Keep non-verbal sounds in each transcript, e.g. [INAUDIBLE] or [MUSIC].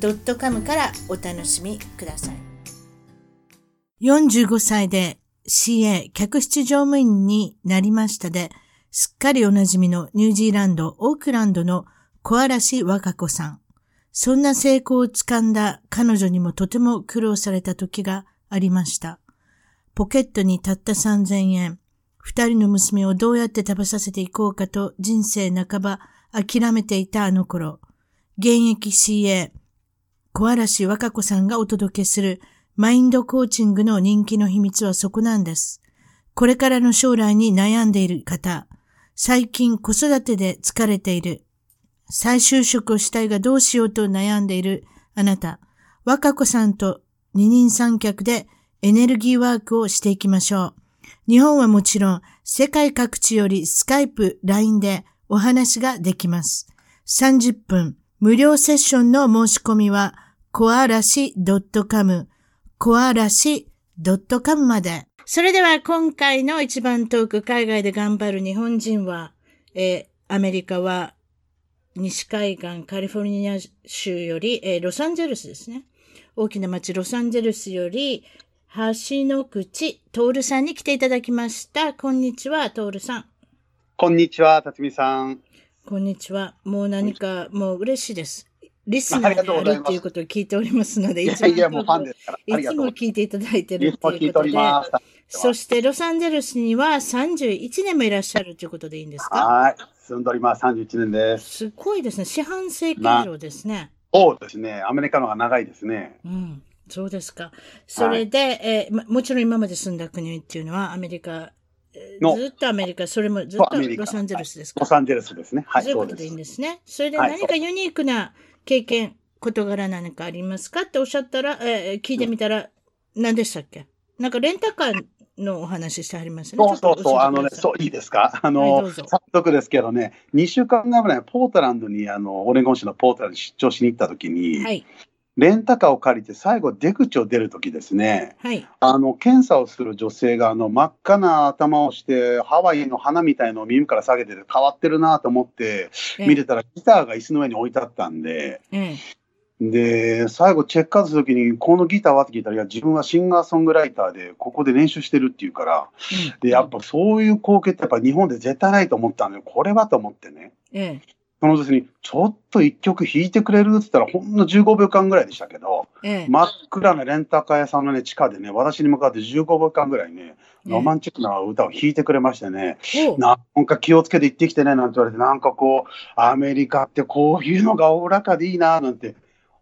.com からお楽しみください45歳で CA 客室乗務員になりましたで、すっかりおなじみのニュージーランド、オークランドの小嵐和歌子さん。そんな成功をつかんだ彼女にもとても苦労された時がありました。ポケットにたった3000円。二人の娘をどうやって食べさせていこうかと人生半ば諦めていたあの頃。現役 CA、小嵐和歌子さんがお届けするマインドコーチングの人気の秘密はそこなんです。これからの将来に悩んでいる方、最近子育てで疲れている、再就職をしたいがどうしようと悩んでいるあなた、若子さんと二人三脚でエネルギーワークをしていきましょう。日本はもちろん世界各地よりスカイプ、LINE でお話ができます。30分無料セッションの申し込みは、コアラシ .com コアラシ .com まで。それでは今回の一番遠く海外で頑張る日本人は、えー、アメリカは西海岸カリフォルニア州より、えー、ロサンゼルスですね。大きな町ロサンゼルスより、橋の口、トールさんに来ていただきました。こんにちは、トールさん。こんにちは、辰巳さん。こんにちは。もう何か、もう嬉しいです。リスナーであるっていうことを聞いておりますので、いつも聞いていただいてるということで、そしてロサンゼルスには31年もいらっしゃるということでいいんですか？はい。住んでおります。31年です。すごいですね。四半世紀以上ですね。そうですね。アメリカの方が長いですね。うん。そうですか。それで、はい、えー、もちろん今まで住んだ国っていうのはアメリカずっとアメリカ、それもずっとロサンゼルスですか、ロサンゼルスですね。はい。そういうことでいいんですね。それで何かユニークな経験、事柄何かありますかっておっしゃったら、えー、聞いてみたら、何でしたっけ？なんかレンタカーのお話してありますね。そうそうそう、あのね、そう、いいですか？あの、はい、早速ですけどね、2週間前ぐらい、ポートランドに、あの、オレゴン州のポートランドに出張しに行った時に、はい、レンタカーを借りて最後出口を出るときですね、はい、あの検査をする女性があの真っ赤な頭をしてハワイの花みたいのを耳から下げてて変わってるなと思って見てたらギターが椅子の上に置いてあったんで、で最後チェックアウトするときにこのギターはって聞いたらいや自分はシンガーソングライターでここで練習してるっていうから、うん、でやっぱそういう光景ってやっぱ日本で絶対ないと思ったんでこれはと思ってね。その時に、ちょっと一曲弾いてくれる？って言ったら、ほんの15秒間ぐらいでしたけど、ええ、真っ暗なレンタカー屋さんのね、地下でね、私に向かって15秒間ぐらいね、ロマンチックな歌を弾いてくれましてね、え、なんか気をつけて行ってきてね、なんて言われて、なんかこう、アメリカってこういうのがおおらかでいいな、なんて。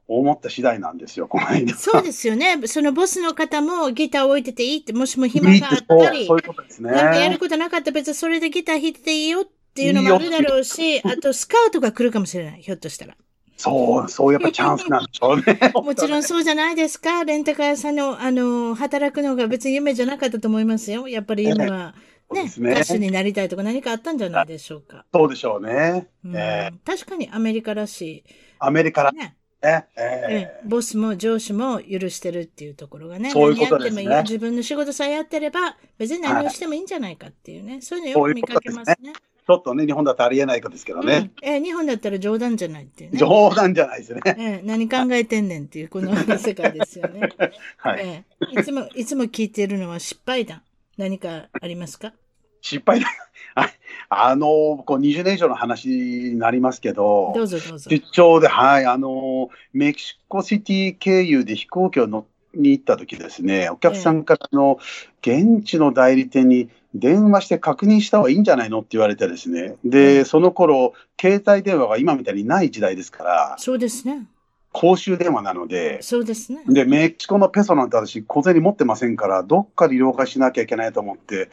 思った次第なんですよ、この間。そうですよね。そのボスの方もギターを置いてていいって、もしも暇があったり、そういうことですね。なんかやることなかったら別にそれでギター弾いてていいよっっていうのもあるだろうし、あとスカウトが来るかもしれない、ひょっとしたら。そう、そうやっぱチャンスなんでしょうね。[LAUGHS] もちろんそうじゃないですか。レンタカー屋さんの、あの、働くのが別に夢じゃなかったと思いますよ。やっぱり夢は。ね、ね歌手になりたいとか何かあったんじゃないでしょうか。そうでしょうね。うん、えー、確かにアメリカらしい。アメリカらね。ええー、ボスも上司も許してるっていうところがね。そういうことですね。自分の仕事さえやってれば、別に何をしてもいいんじゃないかっていうね。はい、そういうのよく見かけますね。ちょっとね、日本だとありえないかですけどね。うん、えー、日本だったら冗談じゃないっていうね。冗談じゃないですね。えー、何考えてんねんっていう、この世界ですよね。[LAUGHS] はい、えー、いつも、いつも聞いてるのは失敗談。何かありますか？失敗談？[LAUGHS] あの、こう20年以上の話になりますけど、どうぞどうぞ。出張で、はい、あの、メキシコシティ経由で飛行機を乗に行った時ですね、お客さんからの現地の代理店に電話して確認した方がいいんじゃないのって言われてですね。で、その頃、携帯電話が今みたいにない時代ですから。そうですね。公衆電話なので。そうですね。で、メキシコのペソなんて私、小銭持ってませんから、どっかで了解しなきゃいけないと思って、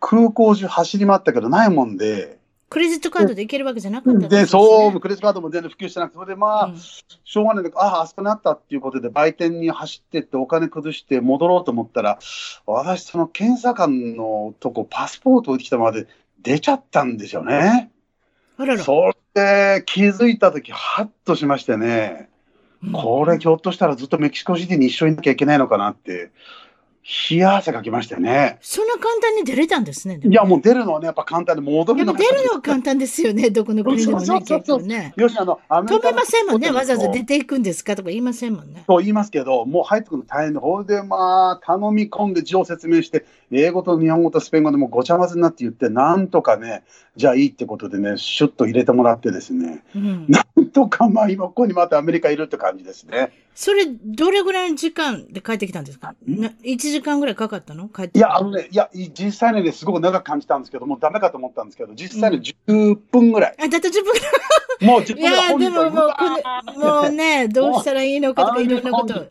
空港中走り回ったけどないもんで。クレジットカードでいけるわけじゃなかったで、ね、そう、クレジットカードも全然普及してなくて、それでまあ、うん、しょうがないで、ああ、あそこにあったっていうことで、売店に走ってってお金崩して戻ろうと思ったら、私、その検査官のとこ、パスポート置いてきたまで出ちゃったんですよね。あらら。それで気づいたとき、はっとしましてね、うん、これひょっとしたらずっとメキシコシティに一緒にいなきゃいけないのかなって。冷や汗かきましたね。そんな簡単に出れたんですね。いや、もう出るのはね、やっぱ簡単で、戻るの出るのは簡単ですよね、どこの国でもね、結構ね。よし、あの、アメリカ止めませんもんね、わざわざ出ていくんですかとか言いませんもんね。そう言いますけど、もう入ってくるの大変で、ほいで、まあ、頼み込んで字を説明して、英語と日本語とスペイン語でもごちゃ混ぜになって言って、なんとかね、じゃあいいってことでね、シュッと入れてもらってですね、うん、なんとかまあ今ここにまたアメリカいるって感じですね。それ、どれぐらいの時間で帰ってきたんですか ?1 時間ぐらいかかったの？帰っていや、あのね、いや、実際にね、すごく長く感じたんですけど、もうダメかと思ったんですけど、実際に10分ぐらい。うん、あ、だって10分ぐらい。もう10分ぐらい。いや、でももう、もうね、どうしたらいいのかとかいろんなこと。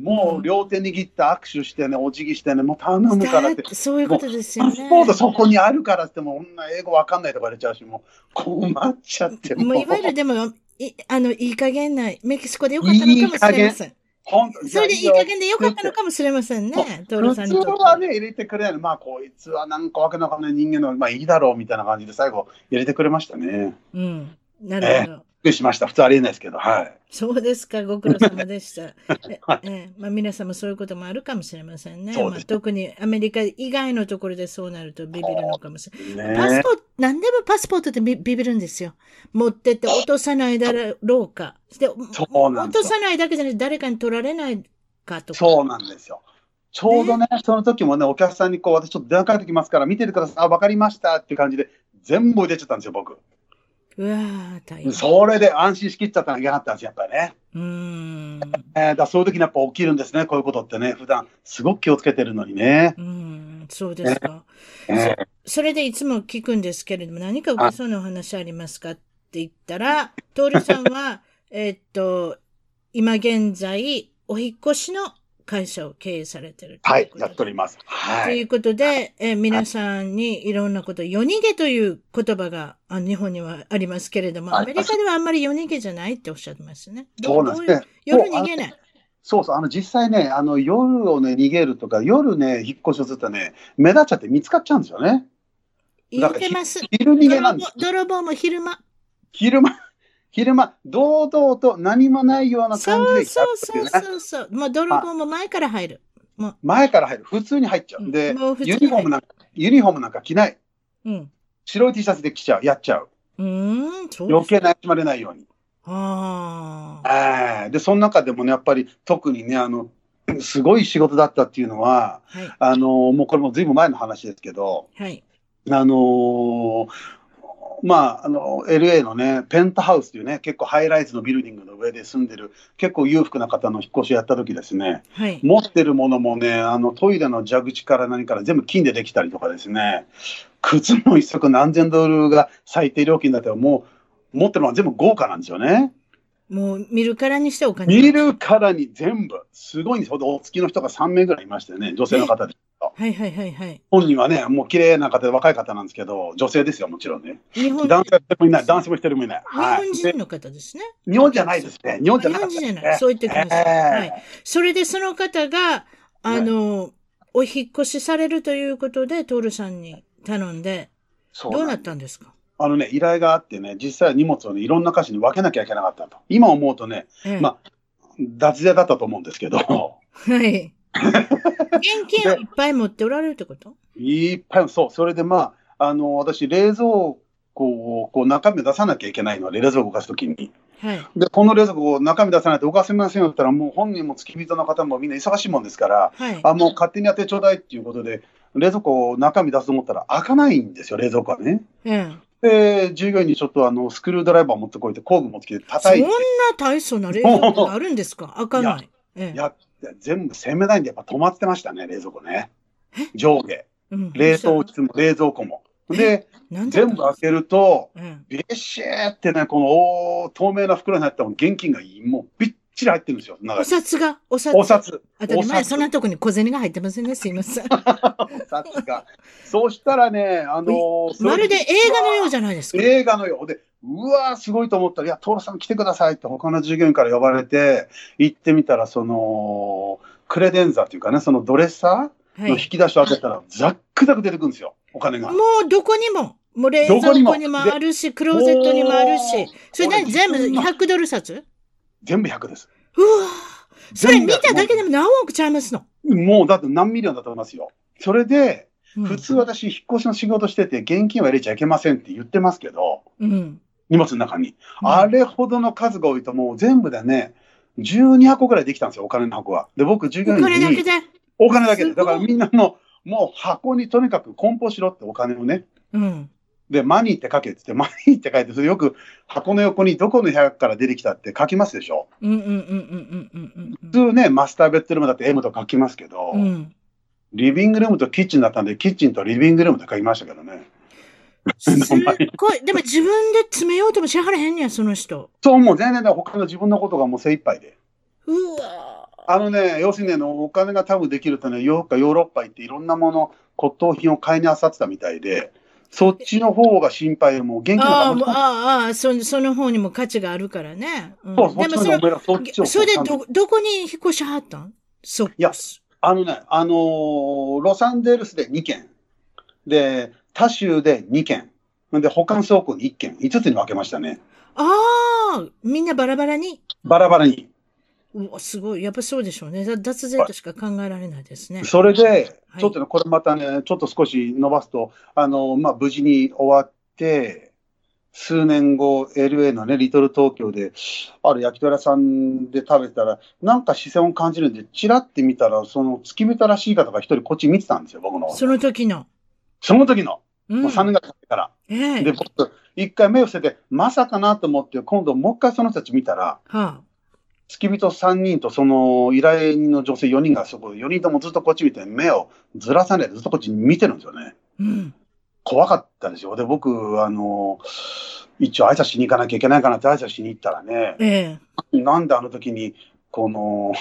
もう両手握って握手してね、お辞儀してね、もう頼むからって。そういうことですよね。パスポートそこにあるからっても、女英語わかんないとか言われちゃうし、もう困っちゃってもういわゆるでも、いあの、いい加減な、メキシコでよかったのかもしれません。本当それでいい加減でよかったのかもしれませんね、トールさんに普通はね、入れてくれない。まあ、こいつはなんかわけのわかんない人間の、まあいいだろうみたいな感じで最後入れてくれましたね。うん。なるほど。くりしました。普通ありえないですけど、はい。そうですか、ご苦労様でした。[LAUGHS] はい、えまあ、皆さんもそういうこともあるかもしれませんね。まあ、特にアメリカ以外のところでそうなるとビビるのかもしれない。ね、パスポート、何でもパスポートってビビるんですよ。持ってって落とさないだろうか。で落とさないだけじゃなくて誰かに取られないかとか。そうなんですよ。ちょうどね、ねその時もね、お客さんにこう、私ちょっと電話かけてきますから、見ててください。あ、わかりましたっていう感じで、全部出ちゃったんですよ、僕。うわ大変。それで安心しきっちゃったのが嫌だったんですやっぱりね。うん。えー、だそういう時にやっぱ起きるんですね、こういうことってね。普段すごく気をつけてるのにね。うん、そうですか。えー、そそれでいつも聞くんですけれども、何か受けそうなお話ありますかって言ったら、徹さんは、[LAUGHS] えっと、今現在、お引越しの会社を経営されてるはい、やっております。はい。ということで、え皆さんにいろんなこと、夜逃げという言葉があ日本にはありますけれども、アメリカではあんまり夜逃げじゃないっておっしゃってますね。そうなんですね。夜逃げない。そうそう、あの実際ね、あの夜をね、逃げるとか、夜ね、引っ越しをするとね、目立っちゃって見つかっちゃうんですよね。言ってます。昼逃げなんです。泥棒も昼間。昼間。昼間、堂々と何もないような感じで、そうそうそうそう。もう泥棒も前から入る。もう前から入る。普通に入っちゃう。で、ユニフォームなんか、ユニフォームなんか着ない。うん。白い T シャツで着ちゃう。やっちゃう。うん、余計なしまれないように。ああ。で、その中でもね、やっぱり特にね、あの、すごい仕事だったっていうのは、はい、あの、もうこれもずいぶん前の話ですけど、はい。あのー、まあ、あの、LA のね、ペンタハウスというね、結構ハイライズのビルディングの上で住んでる、結構裕福な方の引っ越しをやった時ですね、はい、持ってるものもね、あの、トイレの蛇口から何から全部金でできたりとかですね、靴も一足何千ドルが最低料金だったらもう、持ってるのは全部豪華なんですよね。もう見るからにしてお金見るからに全部、すごいんですよ。お付きの人が3名ぐらいいましてね、女性の方で。はいはいはいはい。本人はね、もう綺麗な方で若い方なんですけど、女性ですよ、もちろんね。日本男性もいない、男性も一人もいない。日本人の方ですね。日本じゃないですね。日本じゃない、日本人じゃない。そう言ってください。えー、はい。それでその方が、あの、お引越しされるということで、徹さんに頼んで、どうなったんですか？あのね、依頼があってね、実際は荷物をね、いろんな箇所に分けなきゃいけなかったと。今思うとね、ええ、まあ、脱税だったと思うんですけど。はい。現金をいっぱい持っておられるってこと？いっぱい、そう。それでまあ、あの、私、冷蔵庫をこう中身を出さなきゃいけないので、冷蔵庫を動かすときに。はい、で、この冷蔵庫を中身出さないと動かせませんよって言ったら、もう本人も付き人の方もみんな忙しいもんですから、はい、あもう勝手にやってちょうだいっていうことで、冷蔵庫を中身出すと思ったら開かないんですよ、冷蔵庫はね。うん、で、従業員にちょっとあの、スクルードライバー持ってこいて、工具持ってきて叩いて。そんな大層な冷蔵庫があるんですか？開かない。いや、ええ、いや全部洗面台にやっぱ止まってましたね、冷蔵庫ね。上下。うん、冷凍室も冷蔵庫も。で、全部開けると、うん、ビシーってね、この透明な袋に入った現金がもうびっちちり入ってるんですよ。お札が、お札？お札。当たり前、そんなとこに小銭が入ってませんね、すいません。[LAUGHS] お札が。そうしたらね、あのー、まるで映画のようじゃないですか。映画のようで、うわー、すごいと思ったら、いや、トーラさん来てくださいって他の従業員から呼ばれて、行ってみたら、その、 credenza っていうかね、そのドレッサーの引き出しを開けたら、ザックザク出てくるんですよ、お金が。もうどこにも。もう冷蔵庫にもあるし、クローゼットにもあるし。それ何全部100ドル札？全部100です。うわそれ見ただけでも何億ちゃいますの？もうだって何 million だと思いますよ。それで、普通私、引っ越しの仕事してて、現金は入れちゃいけませんって言ってますけど、うん、荷物の中に、うん。あれほどの数が多いと、もう全部でね、12箱ぐらいできたんですよ、お金の箱は。で、僕、従業員に。お金だけでお金だけで。だからみんなの、もう箱にとにかく梱包しろってお金をね。うん。で、マニーって書けって言って、マニーって書いて、それよく箱の横にどこの部屋から出てきたって書きますでしょ。うんうんうんうんうんうん普通ね、マスターベッドルームだって M と書きますけど、うん、リビングルームとキッチンだったんで、キッチンとリビングルームって書きましたけどね。すっごい。でも自分で詰めようともしはらへんねや、その人。そう、もう全然他の自分のことがもう精一杯で。うわあのね、要するにね、お金が多分できるとね、ヨーロッパ行っていろんなもの、骨董品を買いにあさってたみたいで、そっちの方が心配で、もう現金ああ、ああ、そその方にも価値があるからね。うん、そう、でもそそそれでど、どこに引っ越しはったん？そいや、あのね、あのー、ロサンゼルスで2軒。で、他州で2軒。で、保管倉庫に1軒。5つに分けましたね。ああ、みんなバラバラに？バラバラに。うすごい。やっぱそうでしょうね。脱税としか考えられないですね。それで、ちょっとね、これまたね、ちょっと少し伸ばすと、あの、まあ、無事に終わって、数年後、LA のね、リトル東京で、ある焼き鳥屋さんで食べたら、なんか視線を感じるんで、チラって見たら、その月見たらしい方が一人こっち見てたんですよ、僕の。その時の。その時の。うん、もう3年ぐらい経ってから。えー、で、僕、一回目を捨てて、まさかなと思って、今度もう一回その人たち見たら、はあ付き人3人とその依頼人の女性4人がそこ、4人ともずっとこっち見て、目をずらさないでずっとこっち見てるんですよね。うん、怖かったですよ。で、僕、あの、一応挨拶しに行かなきゃいけないかなって挨拶しに行ったらね、ええ、なんであの時に、この、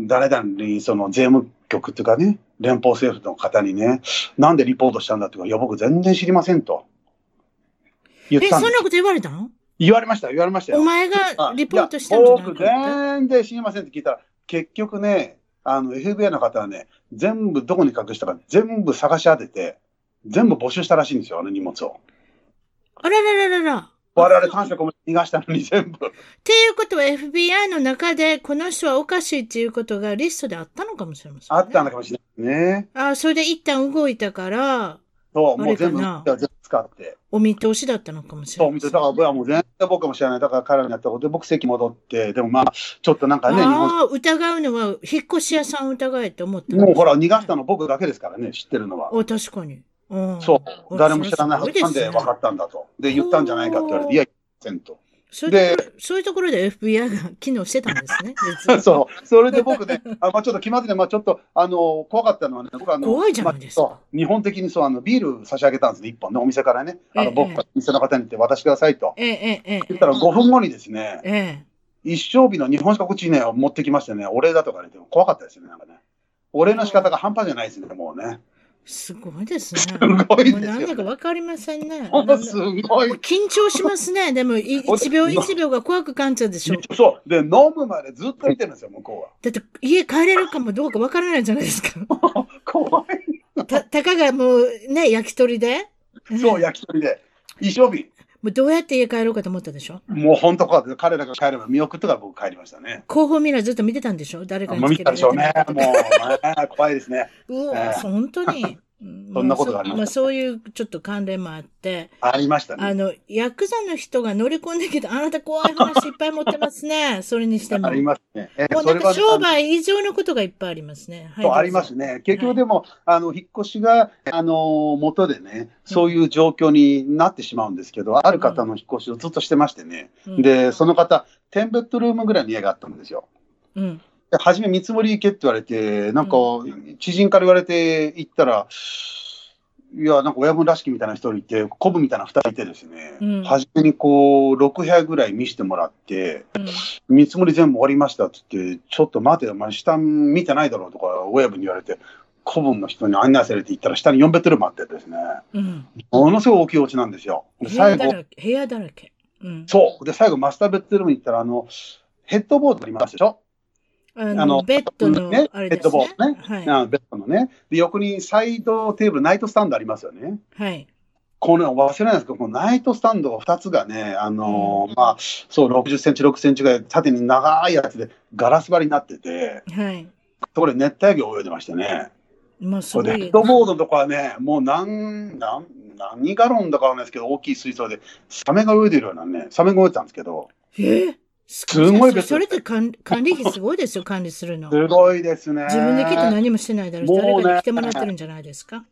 誰々にその税務局っていうかね、連邦政府の方にね、なんでリポートしたんだっていうか、いや、僕全然知りませんと。言ったんですえ、そんなこと言われたの？言われました、言われましたよ。お前がリポートしたんじゃな僕、全然知りませんって聞いたら、結局ね、あの、FBI の方はね、全部どこに隠したか全部探し当てて、全部募集したらしいんですよ、あの荷物を。あららららら。我々短所逃がしたのに全部。っていうことは FBI の中でこの人はおかしいっていうことがリストであったのかもしれません、ね、あったのかもしれないね。ああ、それで一旦動いたから、そう、もう全部、使って。お見通しだったのかもしれない、ね、そう、だから僕はもう全然僕かもしれない。だから彼らにやったことで、僕席戻って、でもまあ、ちょっとなんかね、ああ、疑うのは、引っ越し屋さん疑えって思って、もうほら、逃がしたの僕だけですからね、知ってるのは。お確かに。うん、そう。誰も知らないはずなんで分かったんだと。で、言ったんじゃないかって言われて、いや、せんと。そういうそういうところで FBI が機能してたんですね。[LAUGHS] そう。それで僕ね、あまあ、ちょっと決まってね、まあ、ちょっと、あの、怖かったのはね、僕あの、怖いじゃないですか。まあ、日本的にそう、あの、ビール差し上げたんですね、一本ね、お店からね。あの、僕が店の方に言って渡してくださいと。ええ、ええ。言ったら5分後にですね、ええ。一生日の日本酒か口ね、持ってきましてね、お礼だとか言って怖かったですよね、なんかね。お礼の仕方が半端じゃないですね、もうね。すごいですね。すごいですよ。なんだかわかりませんね。すごい。緊張しますね。でも、[LAUGHS] 一秒一秒が怖く感じちゃうでしょ。そう。で、飲むまでずっと見てるんですよ、向こうは。だって、家帰れるかもどうかわからないじゃないですか。[LAUGHS] 怖い。た、たかがもう、ね、焼き鳥で。そう、焼き鳥で。一生日。もうどうやって家帰ろうかと思ったでしょ？もう本当か彼らが帰れば見送ってから僕帰りましたね。後方ミラーずっと見てたんでしょ？誰かに見てたでしょうね。もう、怖いですね。[LAUGHS] うわ、えー、本当に。そんなことがあります、まあ、そういうちょっと関連もあって。ありましたね。あの、ヤクザの人が乗り込んできて、あなた怖い話いっぱい持ってますね。[LAUGHS] それにしても。ありますね。えー、もうなんか商売以上のことがいっぱいありますね。はい、ありますね。結局でも、はい、あの、引っ越しが、あの、元でね、そういう状況になってしまうんですけど、うん、ある方の引っ越しをずっとしてましてね。うん、で、その方、10ベッドルームぐらいの家があったんですよ。うん。初め見積もり行けって言われて、なんか、知人から言われて行ったら、いや、なんか親分らしきみたいな人いて、コブみたいな二人いてですね、うん、初めにこう、6部屋ぐらい見せてもらって、うん、見積もり全部終わりましたって言って、ちょっと待てよ、お前下見てないだろうとか、親分に言われて、古文の人に案内されて行ったら、下に4ベッドルームあってですね、うん、ものすごい大きいお家なんですよ。最後、部屋だらけ。うん、そう。で、最後、マスターベッドルームに行ったら、あの、ヘッドボードありますでしょ？あの、ベッドの、ね、あれですね。ヘッドボードね。はい。ベッドのね。で、横にサイドテーブル、ナイトスタンドありますよね。はい。この忘れないですけど、このナイトスタンドが2つがね、あのーうん、まあ、そう、60センチ、6センチぐらい縦に長いやつでガラス張りになってて、はい。これ熱帯魚泳いでましてね。まあ、すごい。ヘッドボードとかはね、もう何、何、何ガロンだかわかんないですけど、大きい水槽で、サメが泳いでるようなね、サメが泳いでたんですけど。え？ーすごいそれって管管理費すごいですよ、管理するの。すごいですね。自分できっと何もしてないだろう。し、誰かに来てもらってるんじゃないですか？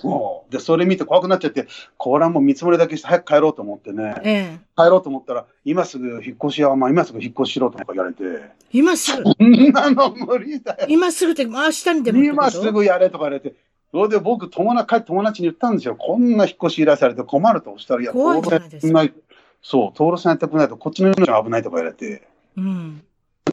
そう。でそれ見て怖くなっちゃって、これはもう見積もりだけして早く帰ろうと思ってね、ええ、帰ろうと思ったら、今すぐ引っ越しは、まあ、今すぐ引っ越ししろとか言われて、今すぐ。そんなの無理だよ。今すぐって、明日にでも今すぐやれとか言われて、それで僕、友達、帰って友達に言ったんですよ、こんな引っ越し依頼されて困るとしたら、いや、怖いじゃないですか。そう、登録さんやってくれないと、こっちの命が危ないとか言われて。うん、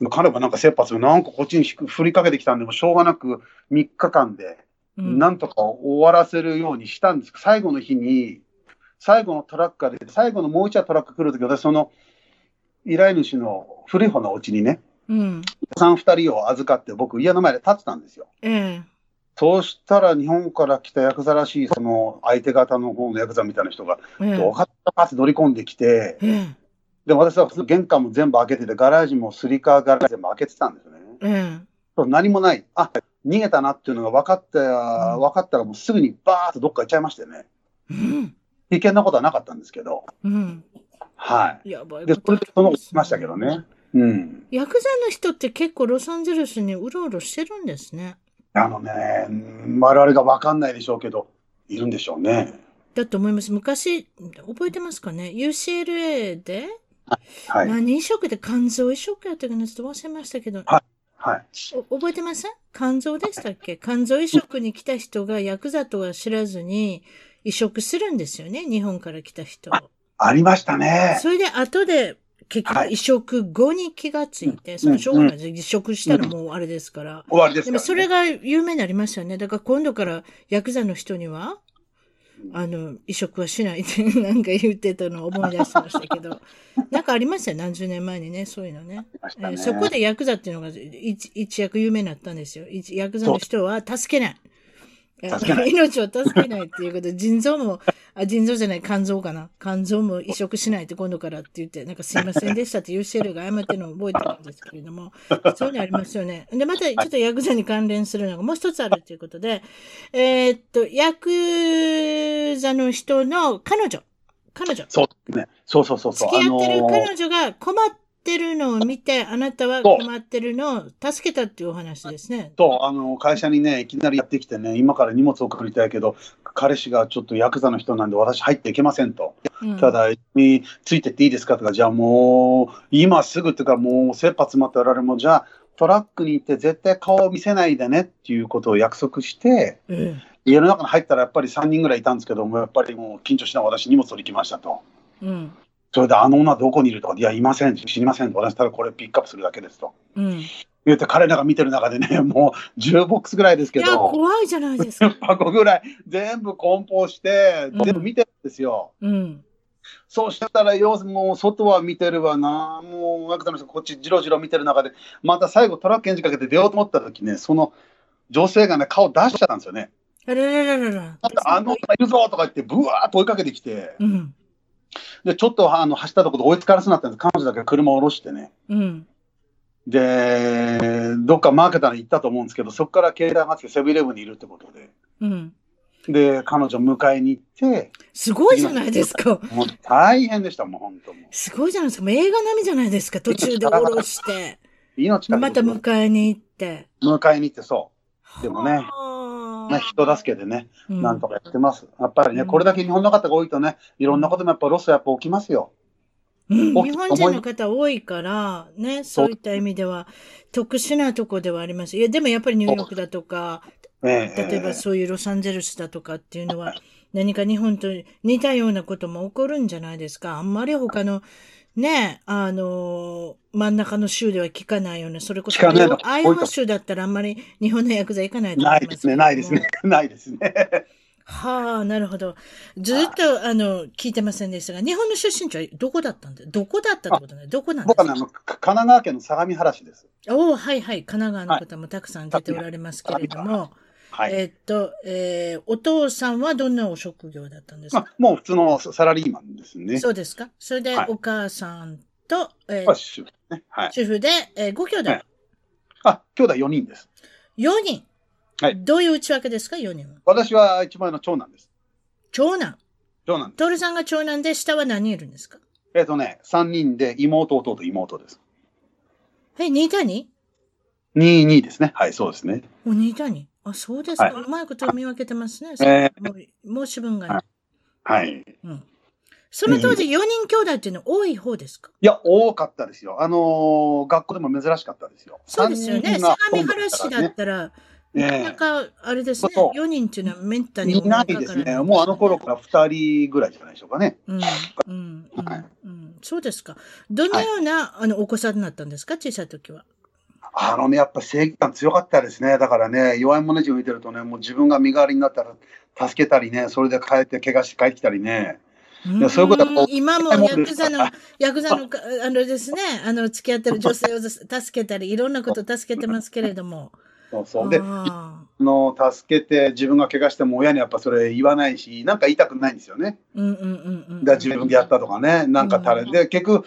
彼はなんか切羽詰め、なんかこっちに振りかけてきたんで、もしょうがなく3日間で、なんとか終わらせるようにしたんです。最後の日に、最後のトラックが出て、最後のもう一羽トラック来るとき、私、その依頼主の古い方のお家にね、うん、3、2人を預かって、僕、家の前で立ってたんですよ。ええ、そうしたら、日本から来たヤクザらしい、その相手方の方のヤクザみたいな人が、どうかったかって乗り込んできて、ええで、私は玄関も全部開けてて、ガラージもスリカーガラージ全部開けてたんですよね。うん、何もない。あ、逃げたなっていうのが分かった、分かったらもうすぐにバーッとどっか行っちゃいましてね。うん、危険なことはなかったんですけど。うん、はい。やばいで、それでその来ましたけどね。うん。ヤクザの人って結構ロサンゼルスにうろうろしてるんですね。あのね、我々が分かんないでしょうけど、いるんでしょうね。だと思います。昔、覚えてますかね ?UCLA ではい、何移植で肝臓移植やったかな？ちょっと忘れましたけど。はい。はい。覚えてません？肝臓でしたっけ？肝臓移植に来た人がヤクザとは知らずに移植するんですよね？日本から来た人。あありましたね。それで後で結局移植後に気がついて、はい、そのしょうがないです。移植したらもうあれですから。終わりですでもそれが有名になりましたよね。だから今度からヤクザの人には、あの、移植はしないって [LAUGHS] なんか言ってたのを思い出しましたけど、[LAUGHS] なんかありましたよ、何十年前にね、そういうのね。ねえー、そこでヤクザっていうのが一一躍有名になったんですよ。ヤクザの人は助けない。[LAUGHS] 命を助けないっていうことで、腎臓も、あ、腎臓じゃない、肝臓かな。肝臓も移植しないって今度からって言って、なんかすいませんでしたって UCL が謝ってるのを覚えてるんですけれども、[LAUGHS] そういうのありますよね。で、またちょっとヤクザに関連するのがもう一つあるということで、えー、っと、ヤクザの人の彼女。彼女。そうね。そうそうそうそう。付き合ってる彼女が困っってるのを見て、あなたは困ってるのを助けたっていうお話ですね。そう、あの、会社にね、いきなりやってきてね、今から荷物を送りたいけど、彼氏がちょっとヤクザの人なんで私入っていけませんと。うん、ただ、についてっていいですかとか、じゃあもう、今すぐっていうか、もう切羽詰まっておられるもじゃあ、トラックに行って絶対顔を見せないでねっていうことを約束して、うん、家の中に入ったらやっぱり3人ぐらいいたんですけども、やっぱりもう緊張しながら私荷物取り来ましたと。うんそれで、あの女どこにいるとか、いや、いません、知りませんと、私ただこれピックアップするだけですと。うん、言って、彼らが見てる中でね、もう10ボックスぐらいですけど、いや、怖いじゃないですか。[LAUGHS] 箱ぐらい、全部梱包して、全部見てるんですよ。うん、そうしたら、よもう外は見てるわな、もう、ワクザの人、こっちじろじろ見てる中で、また最後、トラックエンジンかけて出ようと思った時ね、その女性がね、顔出しちゃったんですよね。あららららら。あの女いるぞとか言って、ぶわーっと追いかけてきて。うんで、ちょっとあの走ったところで追いつかなくなったんです。彼女だけ車を下ろしてね。うん。で、どっかマーケターに行ったと思うんですけど、そこから携帯がつけセブンイレブンにいるってことで。うん。で、彼女迎えに行って。すごいじゃないですか。もう大変でした、もう本当もすごいじゃないですか。映画並みじゃないですか。途中で下ろして。[LAUGHS] 命かまた迎えに行って。迎えに行ってそう。でもね。ね、人助けでね、なんとかやってます。やっぱりね、これだけ日本の方が多いとね、いろんなこともやっぱロスやっぱ起きますよ。うん、日本人の方多いから、ね、そういった意味では、特殊なとこではあります。いや、でもやっぱりニューヨークだとか、例えばそういうロサンゼルスだとかっていうのは、何か日本と似たようなことも起こるんじゃないですか。あんまり他の、ね、あの、真ん中の州では聞かないような、それこそ、アイオワ州だったらあんまり日本のヤクザ行かないと思いますないですね、ないですね、[LAUGHS] ないですね。はあ、なるほど。ずっと、あの、聞いてませんでしたが、日本の出身地はどこだったんで、どこだったってことね。どこなんですか？僕は、ね、神奈川県の相模原市です。おおはいはい。神奈川の方もたくさん出ておられますけれども、はい、えー、っと、えー、お父さんはどんなお職業だったんですか、まあ、もう普通のサラリーマンですね。そうですか？それで、お母さんと、はい、えー、主婦、ね、はい、主婦で、えー、ご兄弟、はい、あ、兄弟4人です。4人はい。どういう内訳ですか、4人は。私は一番の長男です。長男長男。徹さんが長男で、下は何人いるんですか？えっ、ー、とね、3人で妹、弟、妹です。え、2対 2? 2、2ですね。はい、そうですね。お、2対 2? あ、そうですか。はい、うまいこと見分けてますね。えー、申し分がはい。うん。その当時、4人兄弟っていうのは多い方ですか？いや、多かったですよ。あのー、学校でも珍しかったですよ。そうですよね。相模原市だったら、なかなか、あれですね、4人っていうのはめったにいないですね。もうあの頃から2人ぐらいじゃないでしょうかね。うん。うん。うん。うん、そうですか。どのような、はい、あの、お子さんになったんですか？小さい時は。あのね、やっぱ正義感強かったですね。だからね、弱い者たちを見てるとね、もう自分が身代わりになったら助けたりね、それで帰って怪我して帰ってきたりね。いやそういうことは今もヤクザの、ヤクザの、あのですね、あの、付き合ってる女性を助けたり、いろんなこと助けてますけれども。そうそう。で、の助けて自分が怪我しても親にやっぱそれ言わないし、なんか言いたくないんですよね。うんうんうんうん。だ自分でやったとかね、なんかたれ、で、結局、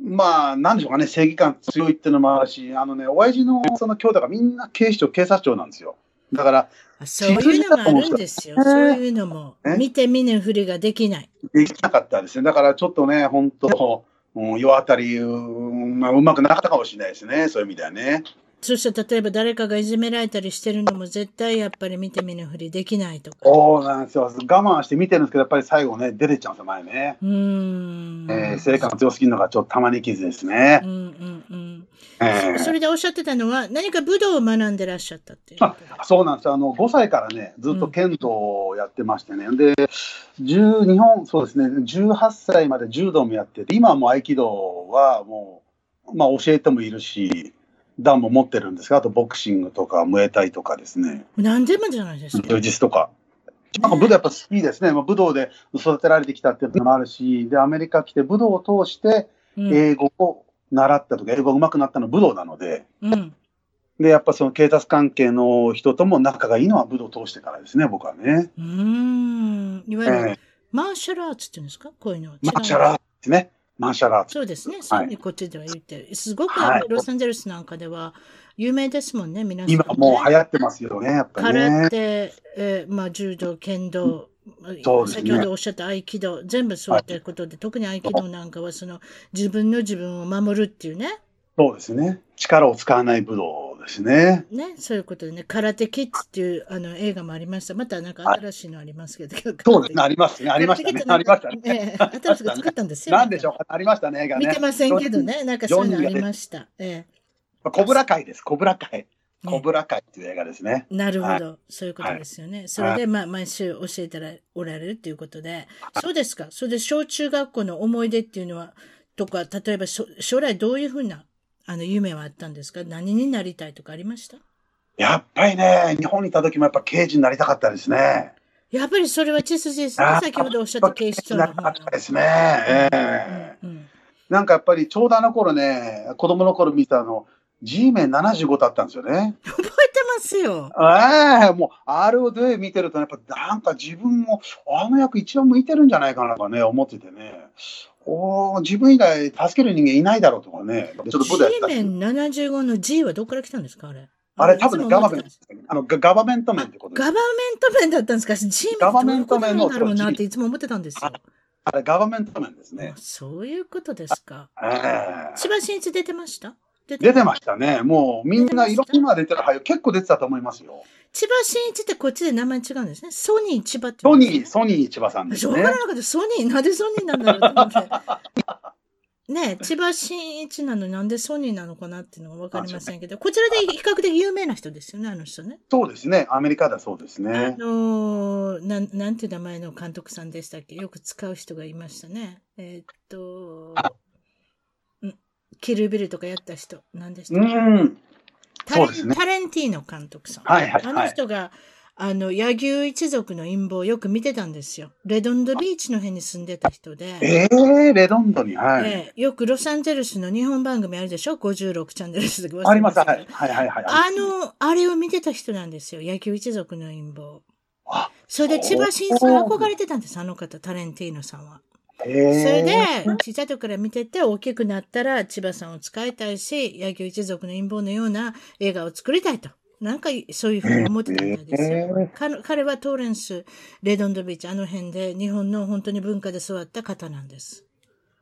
まあ、なんでしょうかね、正義感強いっていうのもあるし、あのね、親父のその兄弟がみんな警視庁、警察庁なんですよ。だから、そういうのもあるんですよ。そういうのも。見て見ぬふりができない。できなかったですね。だからちょっとね、本当、うん、世当たり、うん、まあ、うまくなかったかもしれないですね。そういう意味ではね。そして例えば誰かがいじめられたりしてるのも絶対やっぱり見て見ぬふりできないとか。そうなんですよ。我慢して見てるんですけど、やっぱり最後ね、出てっちゃうんですよ、前ね。うん。えー、成果が強すぎるのがちょっとたまに傷ですね。うんうんうん。えー、それでおっしゃってたのは、何か武道を学んでらっしゃったっていう。あそうなんですよ。あの、5歳からね、ずっと剣道をやってましてね。うん、で、10、日本、そうですね、18歳まで柔道もやってて、今はもう合気道はもう、まあ教えてもいるし、段も持ってるんですが、あとボクシングとか、ムエタイとかですね。何でもじゃないですか。充実とか。なんか武道やっぱ好きですね。まあ、武道で育てられてきたっていうのもあるし、で、アメリカ来て武道を通して英語を習ったとか、うん、英語が上手くなったのは武道なので、うん、で、やっぱその警察関係の人とも仲がいいのは武道を通してからですね、僕はね。うん。いわゆる、えー、マーシャルアーツっていうんですか？こういうのは。マーシャルアーツね。マーシャルアーツ。そうですね。そういうこっちでは言ってる。すごくロサンゼルスなんかでは有名ですもんね、皆さん、ね、今もう流行ってますよね、やっぱり、ね。空手、えー、まあ、柔道、剣道、ね、先ほどおっしゃった合気道、全部そういったことで、はい、特に合気道なんかはその自分の自分を守るっていうね。そうですね。力を使わない武道ですね。ね、そういうことでね、空手キッズっていうあの映画もありました。またなんか新しいのありますけど。そうですね、ありますね、ありましたね。ありましたね。えー、新しく作ったんですよ。なんでしょうか、ありましたね、映画ね。見てませんけどね、なんかそういうのありました。えー、コブラ会です、コブラ会。コブラ会っていう映画ですね。なるほど、はい、そういうことですよね。それで、まあ、毎週教えてらおられるっていうことで、そうですか。それで小中学校の思い出っていうのは、とか、例えば将来どういうふうなあの夢はあったんですか？何になりたいとかありました？やっぱりね、日本にいた時もやっぱ刑事になりたかったですね。やっぱりそれは血筋ですね。先ほどおっしゃった警視庁の方ですね。ええーうんうん、なんかやっぱりちょうどあの頃ね、子供の頃見たの、G メン75だったんですよね。覚えてますよ。ええー、もう、あれをで見てると、やっぱなんか自分も、あの役一番向いてるんじゃないかなとかね、思っててね。お自分以外助ける人間いないだろうとかね。ちょっと G メン75の G はどこから来たんですかあれ？あれ多分ガバメント、あのガバメント面ってことガバメント面だったんですか ?G メンガバメント面の。だろうなっていつも思ってたんですよ。あれガバメント面ですね。そういうことですか。えー、千葉真一出てました？出てましたね。もうみんないろんな出てる俳優結構出てたと思いますよ。千葉真一ってこっちで名前違うんですね。ソニー千葉って。ソニー、ソニー千葉さんですね。しょうがなかった。ソニー、なんでソニーなんだろうと思って。[LAUGHS] ね、千葉真一なのなんでソニーなのかなっていうのがわかりませんけど、こちらで比較的有名な人ですよね、あの人ね。そうですね。アメリカだそうですね。あのー、なん、なんていう名前の監督さんでしたっけ？よく使う人がいましたね。えー、っと、キルビルとかやった人、なんでしたっけ？うんタレ,、ね、タレンティーノ監督さん。はいはい、はい、あの人が、あの、野球一族の陰謀をよく見てたんですよ。レドンドビーチの辺に住んでた人で。ええー、レドンドに、はい、えー、よくロサンゼルスの日本番組あるでしょ ?56 チャンネルすあります、はい。はいはいはい。あの、あれを見てた人なんですよ。野球一族の陰謀。あそれで千葉真さん憧れてたんです、あの方、タレンティーノさんは。それで、小さい時から見てて、大きくなったら千葉さんを使いたいし、野球一族の陰謀のような映画を作りたいと。なんかそういうふうに思ってたみたいですよ。彼はトーレンス、レドンドビーチ、あの辺で日本の本当に文化で育った方なんです。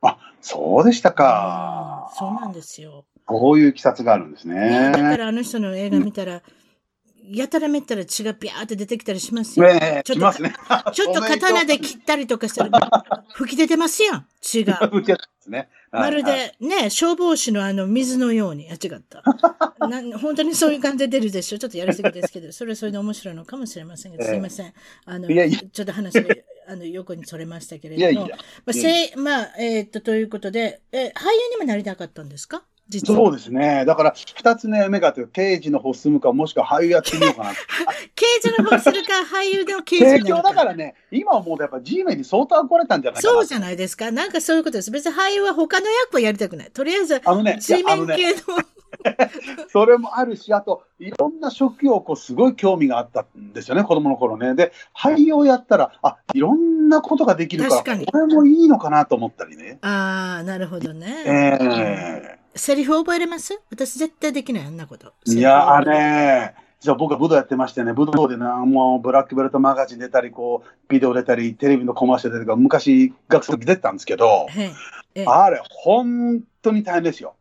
あ、そうでしたか。そうなんですよ。こういう気察があるんですね。だからあの人の映画見たら、やたらめったら血がビャーって出てきたりしますよ。ね、ちょっと、ね、[LAUGHS] ちょっと刀で切ったりとかしたら、吹き出てますやん、血が。[LAUGHS] 吹き出てますね。まるで、ね、消防士のあの、水のように、あ、違った。[LAUGHS] な本当にそういう感じで出るでしょ。ちょっとやりすぎですけど、それはそれで面白いのかもしれませんけど、すいません。あの、いやいやちょっと話が、あの、横にそれましたけれども。いやいやまあ、せまあ、えー、っと、ということで、え、俳優にもなりたかったんですか？そうですね。だから、二つの夢があって、刑事の方進むか、もしくは俳優やってみようかな。[LAUGHS] 刑事の方するか、俳優でも刑事にか。だからね、今はもうやっぱ G メンに相当憧れたんじゃないかな。そうじゃないですか。なんかそういうことです。別に俳優は他の役はやりたくない。とりあえず、あのね、G メン系の。[LAUGHS] それもあるし、あと、いろんな職業、こう、すごい興味があったんですよね、子供の頃ね。で、俳優をやったら、あ、いろんなことができるから、これもいいのかなと思ったりね。ああ、なるほどね。ええーセリフ覚えれます？私絶対できない、あんなこと。いや、あれ、じゃあ僕は武道やってましてね、武道でな、もうブラックベルトマガジン出たり、こう、ビデオ出たり、テレビのコマーシャル出たり、昔学生の時出てたんですけど、あれ、本当に大変ですよ。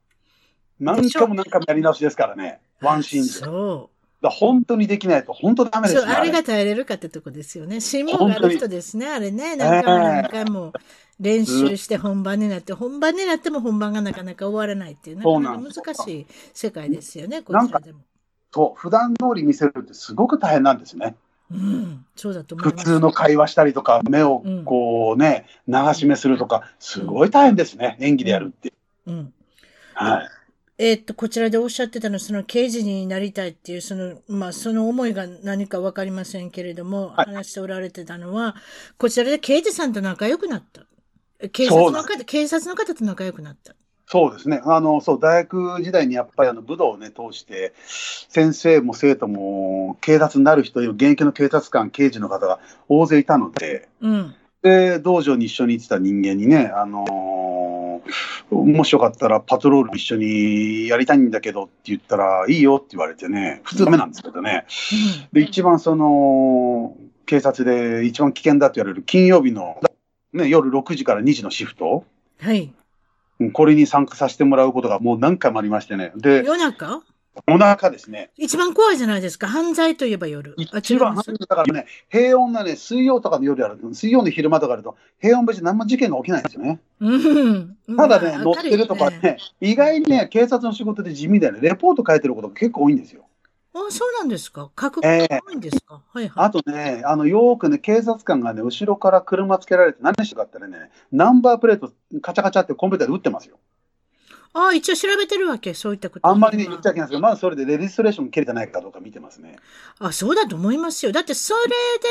何回も何回もやり直しですからね、ワンシーンで。そう。だ本当にできないと、本当ダメですね。そう、あれが耐えれるかってとこですよね。辛抱がある人ですね、あれね。何回も何回も練習して本番になって、本番になっても本番がなかなか終わらないっていう、なかなか難しい世界ですよね、こちらでも。そう、普段通り見せるってすごく大変なんですね。うん、そうだと普通の会話したりとか、目をこうね、うん、流し目するとか、すごい大変ですね、演技でやるって。うん。はい。えー、っと、こちらでおっしゃってたのは、その刑事になりたいっていう、その、まあ、その思いが何かわかりませんけれども、はい、話しておられてたのは、こちらで刑事さんと仲良くなった。警察の方、警察の方と仲良くなった。そうですね。あの、そう、大学時代にやっぱりあの武道をね、通して、先生も生徒も警察になる人、現役の警察官、刑事の方が大勢いたので、うん、で、道場に一緒に行ってた人間にね、あのもしよかったらパトロール一緒にやりたいんだけどって言ったら、いいよって言われてね、普通ダメなんですけどね。で、一番その、警察で一番危険だって言われる金曜日の、ね、夜6時から2時のシフト。はい。これに参加させてもらうことがもう何回もありましてね。で、夜中？お腹ですね。一番怖いじゃないですか。犯罪といえば夜。一番犯罪だからね、平穏なね、水曜とかの夜やると、水曜の昼間とかやると、平穏別に何も事件が起きないんですよね。うん。ただね、乗ってるとかね、意外にね、警察の仕事で地味でね、レポート書いてることが結構多いんですよ。あそうなんですか。書くこと多いんですか、えー、はいはい。あとね、あの、よくね、警察官がね、後ろから車つけられて何してかってね、ナンバープレートカチャカチャってコンピューターで打ってますよ。ああ、一応調べてるわけ、そういったこと。あんまりね、言っちゃいけないですけど、まずそれで regist ration 切れてないかどうか見てますね。あ、そうだと思いますよ。だってそれ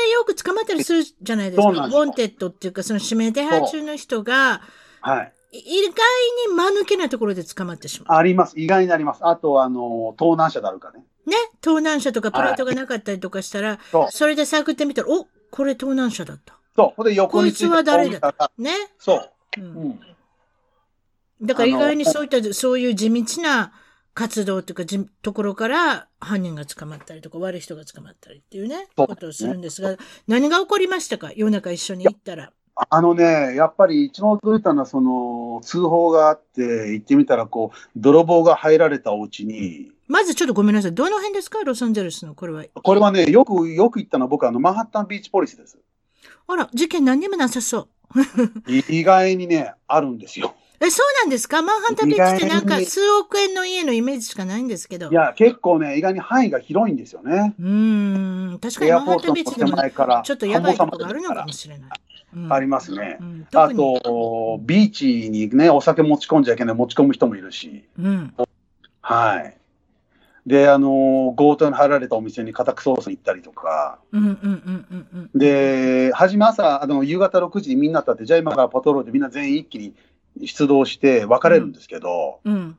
でよく捕まったりするじゃないですか。 wanted っていうか、その指名手配中の人が、はい。意外に間抜けなところで捕まってしまう。あります。意外になります。あと、あの、盗難車であるかね。ね？盗難車とかプレートがなかったりとかしたら、はい、それで探ってみたら、おこれ盗難車だった。そう。ほんで横にこいつは誰だね？そう。うん、うんだから意外にそういった、そういう地道な活動というか、じところから犯人が捕まったりとか、悪い人が捕まったりっていうね、ことをするんですが、何が起こりましたか？夜中一緒に行ったら。あのね、やっぱり一番驚いたのは、その、通報があって、行ってみたら、こう、泥棒が入られたお家に。まずちょっとごめんなさい。どの辺ですか？ロサンゼルスの、これは。これはね、よく、よく行ったのは僕、あの、マンハッタンビーチポリスです。あら、事件何にもなさそう。意外にね、あるんですよ。え、そうなんですか？マンハッタンビーチってなんか数億円の家のイメージしかないんですけど。いや、結構ね、意外に範囲が広いんですよね。うん。確かにマンハッタンビーチでもちょっとやばいことがあるのかもしれない。うん、ありますね。うん、あと、ビーチにね、お酒持ち込んじゃいけない、持ち込む人もいるし。うん、はい。で、あの、強盗に入られたお店に家宅捜査に行ったりとか。で、初め朝、あの、夕方6時にみんな立って、じゃあ今からパトロールでみんな全員一気に出動して分かれるんですけど、うん、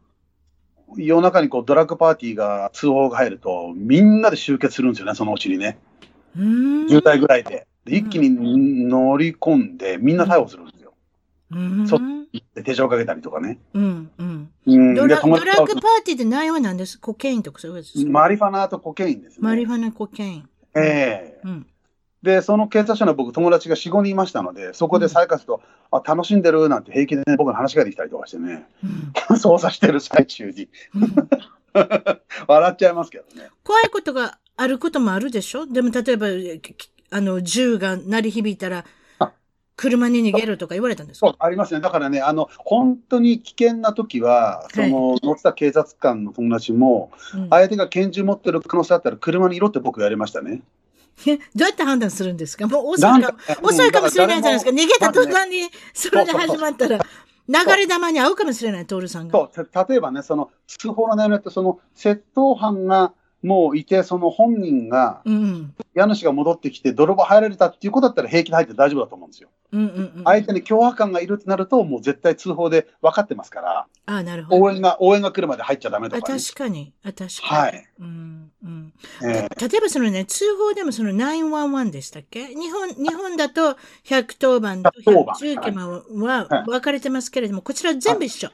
夜中にこうドラッグパーティーが通報が入ると、みんなで集結するんですよね、そのうちにね。渋滞ぐらいで。で一気に乗り込んで、みんな逮捕するんですよ。うん、そって手錠かけたりとかね。うんうん。うん、ドラドラッグパーティーで内容なんですコケインとかそういうですマリファナとコケインですね。マリファナ、コケイン。ええー、うん。で、その警察署の僕、友達が4、5人いましたので、そこで再活と、うん、あ、楽しんでるなんて平気で、ね、僕の話ができたりとかしてね、うん、捜査してる最中に。[LAUGHS] 笑っちゃいますけどね。怖いことがあることもあるでしょ？でも、例えば、あの、銃が鳴り響いたら、車に逃げるとか言われたんですか？ありますね。だからね、あの、本当に危険な時は、その、乗ってた警察官の友達も、相手が拳銃持ってる可能性あったら、車にいろって僕やりましたね。[LAUGHS] どうやって判断するんですか？もう遅いか遅いかもしれないじゃないですか。逃げた途端に、それで始まったら。流れ弾に合うかもしれない、徹さんが。そう、例えばね、その通報の内容って、その窃盗犯がもういて、その本人が、家主が戻ってきて、泥棒入られたっていうことだったら平気で入って大丈夫だと思うんですよ。うんうんうん、相手に脅迫感がいるってなると、もう絶対通報で分かってますから、あなるほど応援が、応援が来るまで入っちゃダメとか、ね、確かに。あ確かに。はい。うんうんえー、例えばそのね、通報でもその911でしたっけ？日本、日本だと110番と119番は分かれてますけれども、はい、こちら全部一緒。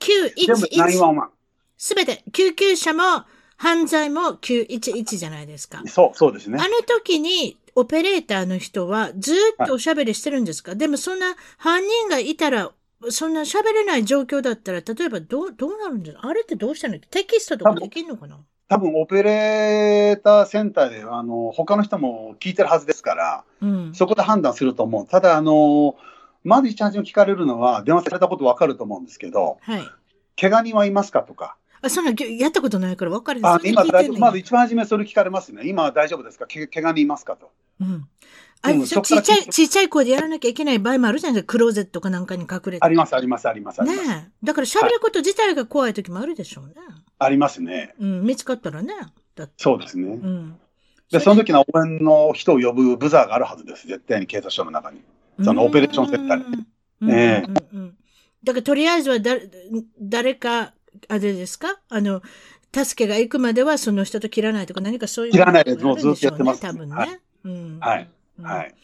911。すべて、救急車も、犯罪も911じゃないですか。そう、そうですね。あの時に、オペレーターの人はずっとおしゃべりしてるんですか、はい、でもそんな犯人がいたら、そんな喋れない状況だったら、例えばどう、どうなるんです？かあれってどうしたの？テキストとかできるのかな？多分オペレーターセンターで、あの、他の人も聞いてるはずですから、うん、そこで判断すると思う。ただ、あの、まず一番に聞かれるのは、電話されたことわかると思うんですけど、はい。怪我人はいますか？とか、あ、そんな、やったことないから分かるあ、今。まず一番初めそれ聞かれますね。今は大丈夫ですか？け怪我人いますかと。うん。あ、うん、ちっちゃい、ちっちゃい声でやらなきゃいけない場合もあるじゃないですか？クローゼットかなんかに隠れて。あります、あります、あります。ねだから喋ること自体が怖い時もあるでしょうね。はい、ありますね。うん、見つかったらね。そうですね。うん。で、その時の応援の人を呼ぶブザーがあるはずです。絶対に警察署の中に。そのオペレーションセッターに。ええ。だからとりあえずはだ誰かあれですか？あの、助けが行くまではその人と切らないとか何かそういう、切らないで、もうずっとやってます。多分ね。はい。うん、はい。はい。例え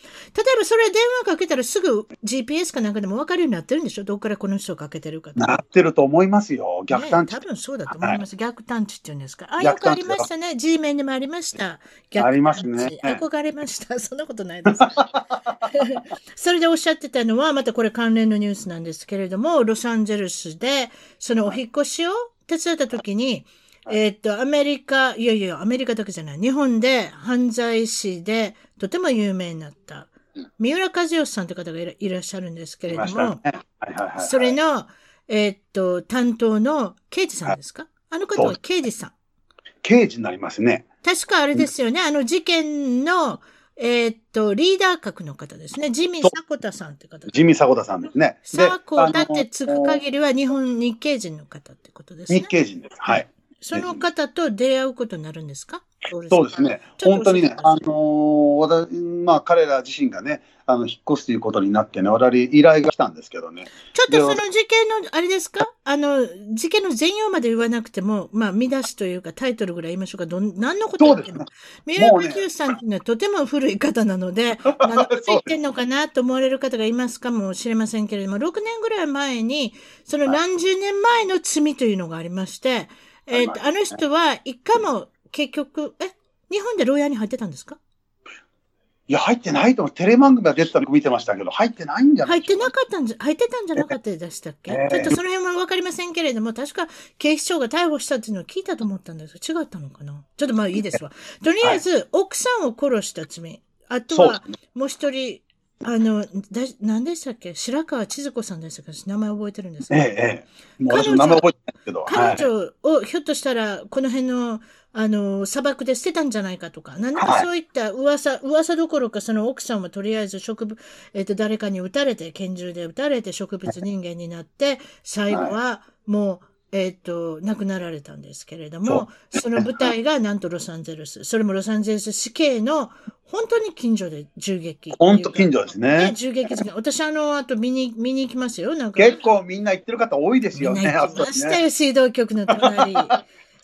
ばそれ電話かけたらすぐ GPS かなんかでも分かるようになってるんでしょ？どっからこの人をかけてるかなってると思いますよ。逆探知、ね。多分そうだと思います。はい、逆探知っていうんですか？あ、よくありましたね。G メンでもありました。逆ありますね。憧れました。[LAUGHS] そんなことないです。[LAUGHS] それでおっしゃってたのは、またこれ関連のニュースなんですけれども、ロサンゼルスで、そのお引越しを手伝った時に、えー、っと、アメリカ、いやいや、アメリカだけじゃない、日本で犯罪師でとても有名になった、三浦和義さんという方がいらっしゃるんですけれども、それの、えー、っと、担当の刑事さんですか、はい、あの方は刑事さん。刑事になりますね。確かあれですよね、あの事件の、えー、っと、リーダー格の方ですね。ジミー・迫田さんって方ジミー・迫田さんですね。迫田ってつく限りは日本日系人の方ってことですね。日系人です。はい。その方と出会うことになるんですか？そうですね。本当にね、あのー、私、まあ、彼ら自身がね、あの、引っ越すということになってね、我々依頼が来たんですけどね。ちょっとその事件の、あれですか？あの、事件の全容まで言わなくても、まあ、見出しというかタイトルぐらい言いましょうか。どん、何のこと言ってんの、ね、三浦和牛さんっていうのはとても古い方なので、何のこと言ってんのかなと思われる方がいますかもしれませんけれども、6年ぐらい前に、その何十年前の罪というのがありまして、えっ、と、あの人は一回も結局、え、日本で牢屋に入ってたんですか？いや、入ってないと思う。テレマン組が出てたの見てましたけど、入ってないんじゃない入ってなかったんじゃ、入ってたんじゃなかったでしたっけ、えー、ちょっとその辺はわかりませんけれども、確か警視庁が逮捕したっていうのを聞いたと思ったんです。違ったのかな？ちょっとまあいいですわ。とりあえず、奥さんを殺した罪。あとは、もう一人、あの、だ、何でしたっけ？白川千鶴子さんでしたか名前覚えてるんですかええ、ええ。もう私も名前覚えてないけど。彼女を、ひょっとしたら、この辺の、あの、砂漠で捨てたんじゃないかとか、何かそういった噂、はい、噂どころか、その奥さんはとりあえず植物、えっ、ー、と、誰かに撃たれて、拳銃で撃たれて植物人間になって、最後はもう、えっ、ー、と、亡くなられたんですけれども、その舞台がなんとロサンゼルス。それもロサンゼルス死刑の本当に近所で銃撃。本当近所ですね。ね銃撃私、あの、あと見に、見に行きますよ。なんか。結構みんな行ってる方多いですよね。行きましたよ、水道局の隣。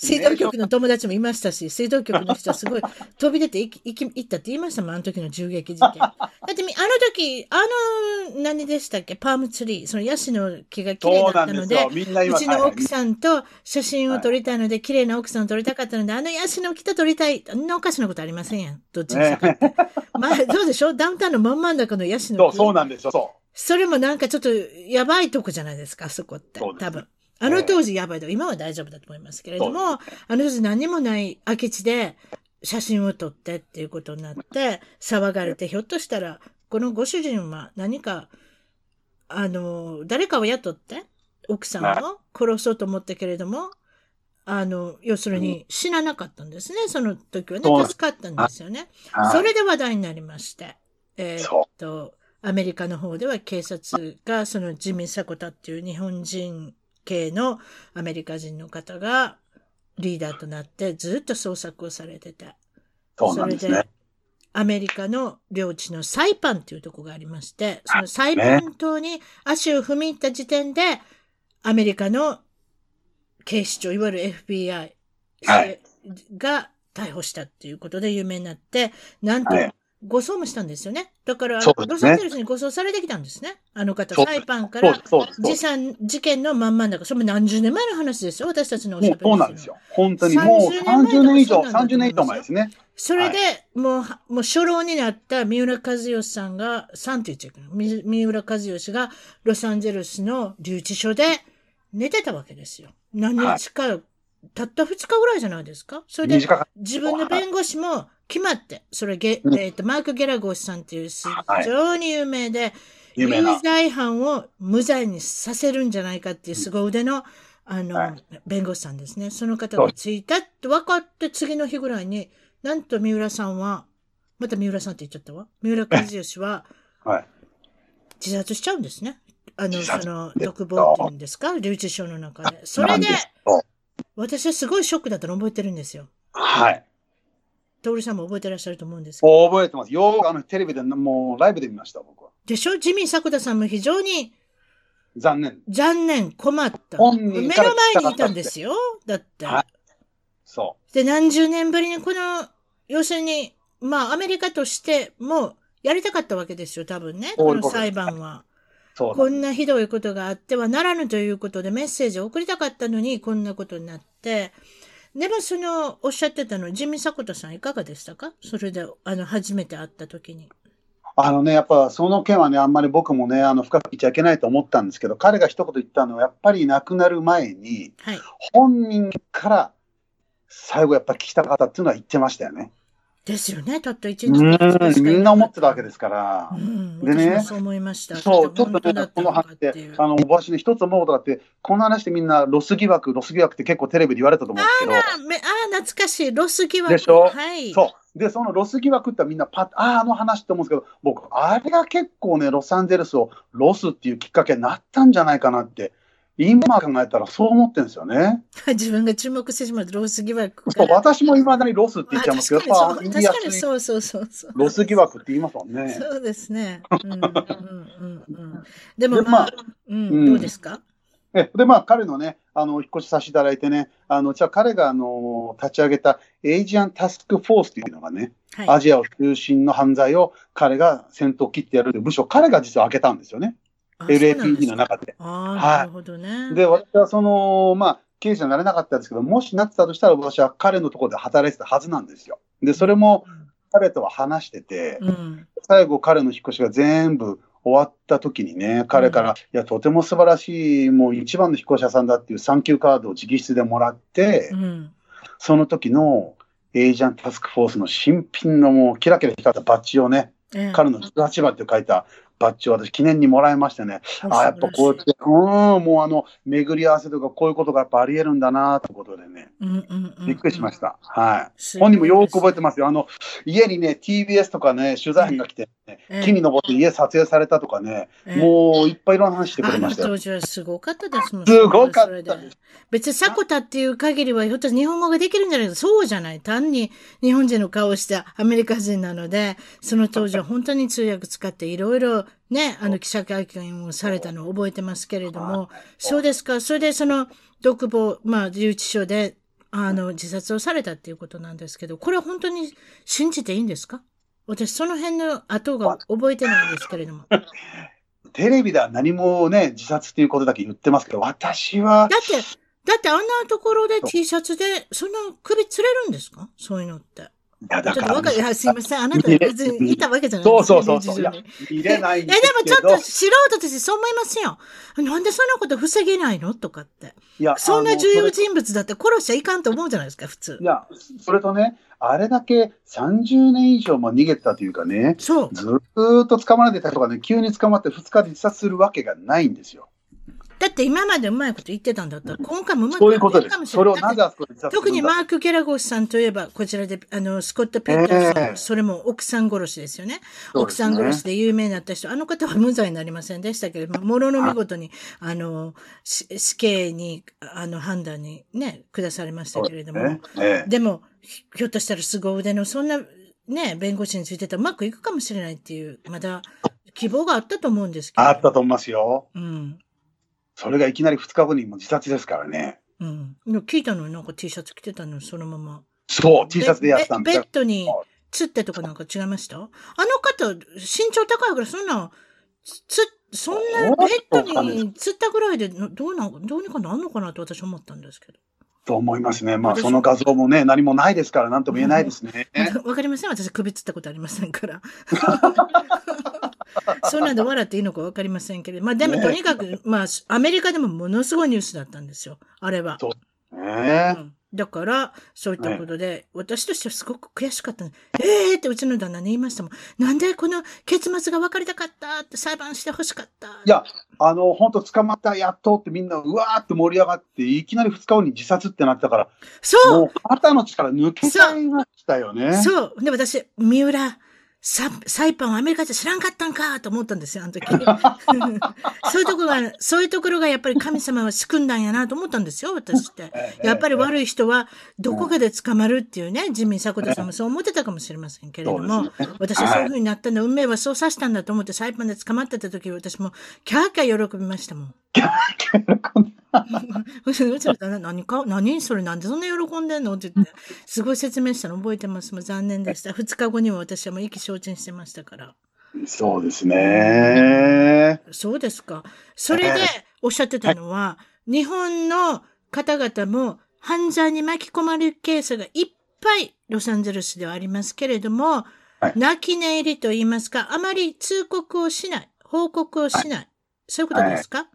水道局の友達もいましたし、水道局の人はすごい飛び出て行き行ったって言いましたもん、あの時の銃撃事件。[LAUGHS] だってあの時、あの、何でしたっけ、パームツリー、そのヤシの木が綺麗だったので、うちの奥さんと写真を撮りたいので、綺麗な奥さんを撮りたかったので、あのヤシの木と撮りたい。あんなおかしなことありませんやん。どっちにしか。[LAUGHS] まあ、どうでしょう？ダウンタウンの真ん真ん中のヤシの木。そう、そうなんですよ。そう。それもなんかちょっとやばいとこじゃないですか、そこって。多分。あの当時やばいと、今は大丈夫だと思いますけれども、あの当時何もない空き地で写真を撮ってっていうことになって、騒がれて、ひょっとしたら、このご主人は何か、あの、誰かを雇って、奥さんを殺そうと思ったけれども、あの、要するに死ななかったんですね。その時はね、助かったんですよね。それで話題になりまして。えー、っと、アメリカの方では警察がそのジミー・サコタっていう日本人系のアメリカ人の方がリーダーとなってずっと捜索をされてて。そうなんですね。アメリカの領地のサイパンっていうとこがありまして、そのサイパン島に足を踏み入った時点で、アメリカの警視庁、いわゆる FBI が逮捕したっていうことで有名になって、なんと護送もしたんですよね。だから、ね、ロサンゼルスに護送されてきたんですね。あの方、サイパンから持参事件のまんまんだから、それも何十年前の話ですよ、私たちのおしゃべりそうなんですよ。本当にもう30年以上、30年以上前ですね。それで、はい、もう、もう初老になった三浦和義さんが、さんって言っちゃうかな。三浦和義がロサンゼルスの留置所で寝てたわけですよ。何日か、はい、たった2日ぐらいじゃないですか？それで、自分の弁護士も、決まって、それゲ、えっ、ー、と、マーク・ゲラゴスさんっていう非常に有名で、はい、有罪犯を無罪にさせるんじゃないかっていう凄腕の、あの、はい、弁護士さんですね。その方がついたって分かって次の日ぐらいに、なんと三浦さんは、また三浦さんって言っちゃったわ？三浦和義は、はい、自殺しちゃうんですね。あの、その、独房っていうんですか？留置所の中で。それで、私はすごいショックだったの覚えてるんですよ。はい。徹さんも覚えてらっしゃると思うんですけど。覚えてます。よくあのテレビでもうライブで見ました、僕は。でしょ？ジミー迫田さんも非常に残念。残念、困った。目の前にいたんですよ。だって。はい、そう。で、何十年ぶりにこの、要するに、まあ、アメリカとしてもやりたかったわけですよ、多分ね。この裁判は。こんなひどいことがあってはならぬということでメッセージを送りたかったのに、こんなことになって、でもその、おっしゃってたの、ジミー・サコダさんいかがでしたか？それで、あの、初めて会った時に。あのね、やっぱその件はね、あんまり僕もね、あの深く言っちゃいけないと思ったんですけど、彼が一言言ったのは、やっぱり亡くなる前に、はい、本人から最後やっぱり聞きたかったっていうのは言ってましたよね。ですよね、たった一日みんな思ってたわけですから。うん、でね、そう思いました。そう、ちょっとね、この話で、あの、私ね、一つ思うことがあって、この話でみんなロス疑惑、ロス疑惑って結構テレビで言われたと思うんですけど。ああ、懐かしい、ロス疑惑。でしょ？はい。そう。で、そのロス疑惑ってみんなパッ、ああ、あの話って思うんですけど、僕、あれが結構ね、ロサンゼルスをロスっていうきっかけになったんじゃないかなって今考えたらそう思ってるんですよね。[LAUGHS] 自分が注目してしまうロス疑惑そう、私もいまだにロスって言っちゃいますけど、やっぱ確かにそうそうそうそう。ロス疑惑って言いますもんね。そうですね。うんうんうんうん。でもまあ、うん、どうですか？えで、まあ、彼のね、あの、引っ越しさせていただいてね、あの、じゃあ彼が、あの、立ち上げたエイジアンタスクフォースというのがね、はい、アジアを中心の犯罪を彼が先頭を切ってやるという部署、彼が実は開けたんですよね。LAPD の中で。あなるほどね。で、私はその、まあ、経営者になれなかったんですけど、もしなってたとしたら、私は彼のところで働いてたはずなんですよ。で、それも彼とは話してて、うん、最後彼の引っ越しが全部終わった時にね、彼から、うん、いや、とても素晴らしい、もう一番の引っ越し屋さんだっていうサンキューカードを直筆でもらって、うん、その時のエージャンタスクフォースの新品のもうキラキラ光ったバッジをね、えー、彼の18番って書いたバッジを私記念にもらいましてね、あやっぱこうやって、うん、もうあの、巡り合わせとかこういうことがやっぱあり得るんだなということでね、びっくりしました。はい。本人もよく覚えてますよ。あの、家にね、TBS とかね、取材員が来て、ね、えー、木に登って家撮影されたとかね、えー、もういっぱいいろんな話してくれました当時はすごかったですもん。すごかったです。別に迫田っていう限りは、ひょっと日本語ができるんじゃないかそうじゃない。単に日本人の顔をしたアメリカ人なので、その当時は本当に通訳使っていろいろね、あの記者会見をされたのを覚えてますけれども、そうですか。それでその、独房、まあ、留置所で、あの、自殺をされたっていうことなんですけど、これは本当に信じていいんですか？私、その辺の後が覚えてないんですけれども。[LAUGHS] テレビでは何もね、自殺っていうことだけ言ってますけど、私は。だって、だってあんなところで T シャツで、そんな首つれるんですか？そういうのって。いや、だから、ね。いや、すいません。あなた別にいたわけじゃないそうそうそうそう。入れないんですけど。え、でもちょっと素人としてそう思いますよ。なんでそんなこと防げないの？とかって。いや、そんな重要人物だって殺しちゃいかんと思うじゃないですか、普通。いや、それとね、あれだけ30年以上も逃げてたというかね、そうずっと捕まれてたとかね、急に捕まって2日で自殺するわけがないんですよ。だって今までうまいこと言ってたんだったら、今回もうまく言ってたかもしれない。特にマーク・ギャラゴスさんといえば、こちらで、あの、スコット・ペッターさん、えー、それも奥さん殺しですよね。ね奥さん殺しで有名になった人、あの方は無罪になりませんでしたけれども、もろの見事に、あの、死刑に、あの、判断にね、下されましたけれども、ねえー、でも、ひょっとしたら凄腕の、そんな、ね、弁護士についてたらうまくいくかもしれないっていう、まだ希望があったと思うんですけど。あったと思いますよ。うん。それがいきなり2日後にも自殺ですからね。うん。聞いたのになんか T シャツ着てたのそのまま。そう、T シャツでやったんベッドにつってとこなんか違いました？あの方、身長高いからそんな、つ、そんなベッドにつったぐらいでどうなん、どうにかなんのかなと私思ったんですけど。と思いますね。まあ、その画像もね、何もないですから、なんとも言えないですね。[LAUGHS] わかりません。私、首つったことありませんから。[LAUGHS] そんなんで笑っていいのかわかりませんけど、まあでもとにかく、まあアメリカでもものすごいニュースだったんですよ、あれは。そう。ね、うんだから、そういったことで、ね、私としてはすごく悔しかった。ええー、ってうちの旦那に言いましたもん。なんでこの結末が分かりたかったって裁判してほしかった。いや、あの、本当捕まった、やっとってみんな、うわーって盛り上がって、いきなり2日後に自殺ってなったから、そう肩の力抜けちゃいましたよね。そう。で、私、三浦、ササイパンはアメリカじゃ知らんかったんかと思ったんですよ、あの時。[LAUGHS] そういうところが、そういうところがやっぱり神様は救んだんやなと思ったんですよ、私って。やっぱり悪い人はどこかで捕まるっていうね、ジミー・コ田さんもそう思ってたかもしれませんけれども、ね、私はそういうふうになったんだ、運命はそうさしたんだと思ってサイパンで捕まってた時、私もキャーキャー喜びましたもん。キャーキャー喜んだ。うちの旦那、何か、何？それなんで？そんな喜んでんの？って言って、すごい説明したの覚えてます。もう残念でした。二日後には私はもう意気消沈してましたから。そうですね。そうですか。それでおっしゃってたのは、日本の方々も犯罪に巻き込まれるケースがいっぱいロサンゼルスではありますけれども、はい、泣き寝入りと言いますか、あまり通告をしない、報告をしない、はい、そういうことですか、はい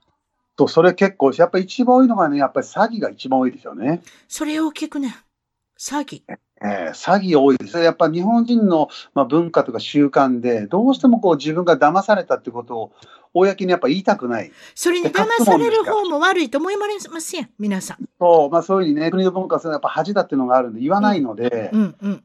と、それ結構、やっぱり一番多いのがね、やっぱり詐欺が一番多いですよね。それを聞くね。詐欺。えー、詐欺多いです。やっぱ日本人の、まあ、文化とか習慣で、どうしてもこう自分が騙されたってことを、公にやっぱ言いたくない。それに騙される方も悪いと思いますや皆さん。そう、まあそういうふうにね、国の文化はやっぱ恥だっていうのがあるんで言わないので、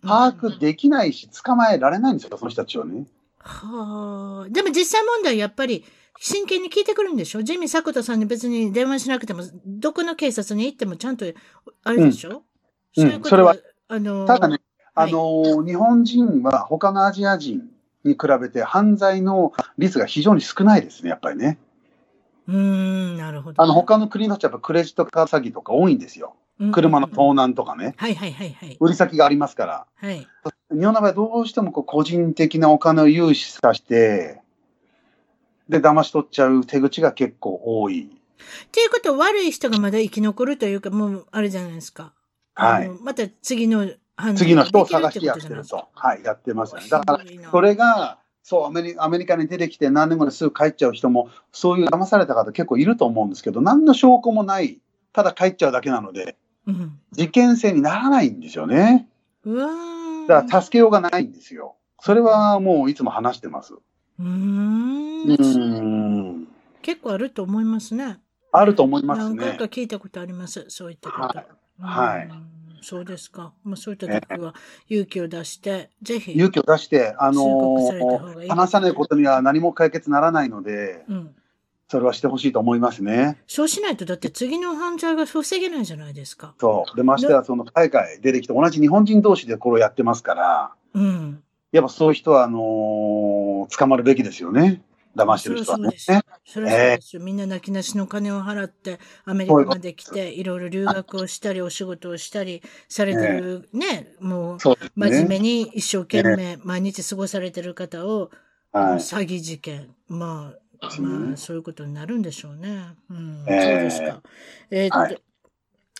把握できないし、捕まえられないんですよ、その人たちをね。はあ。でも実際問題やっぱり、真剣に聞いてくるんでしょ？ジミー迫田さんに別に電話しなくても、どこの警察に行ってもちゃんと、あれでしょ、うん、そういうことそれは、あのー、ただね、あのーはい、日本人は他のアジア人に比べて犯罪の率が非常に少ないですね、やっぱりね。うん、なるほど。あの、他の国の人はやっぱクレジットカード詐欺とか多いんですよ。車の盗難とかね。はいはいはいはい。売り先がありますから。はい。日本の場合どうしてもこう個人的なお金を融資させて、で、騙し取っちゃう手口が結構多い。っていうことは悪い人がまだ生き残るというか、もうあれじゃないですか。はい。また次の次の人を探してやってると。はい、やってます、ね。だから、それが、そうアメリ、アメリカに出てきて何年後にすぐ帰っちゃう人も、そういう騙された方結構いると思うんですけど、何の証拠もない、ただ帰っちゃうだけなので、うん、事件性にならないんですよね。うわだから助けようがないんですよ。それはもういつも話してます。うん。うん結構あると思いますね。あると思いますね。何回か聞いたことあります。そういったこと。はい。はい、そうですか。まあ、そういった時は勇気を出して、ぜひ。勇気を出して、あのー、話さないことには何も解決ならないので、うん、それはしてほしいと思いますね。そうしないと、だって次の犯罪が防げないじゃないですか。そう。で、ましては、その海外出てきて、同じ日本人同士でこれをやってますから、うん。やっぱそういう人は、あのー、捕まるべきですよね。騙してる人はね。それはそうですよ。みんな泣きなしの金を払って、アメリカまで来て、いろいろ留学をしたり、お仕事をしたりされてる、ね、もう、真面目に一生懸命毎日過ごされてる方を、詐欺事件、まあ、まあ、そういうことになるんでしょうね。うん、そうですか。えっと、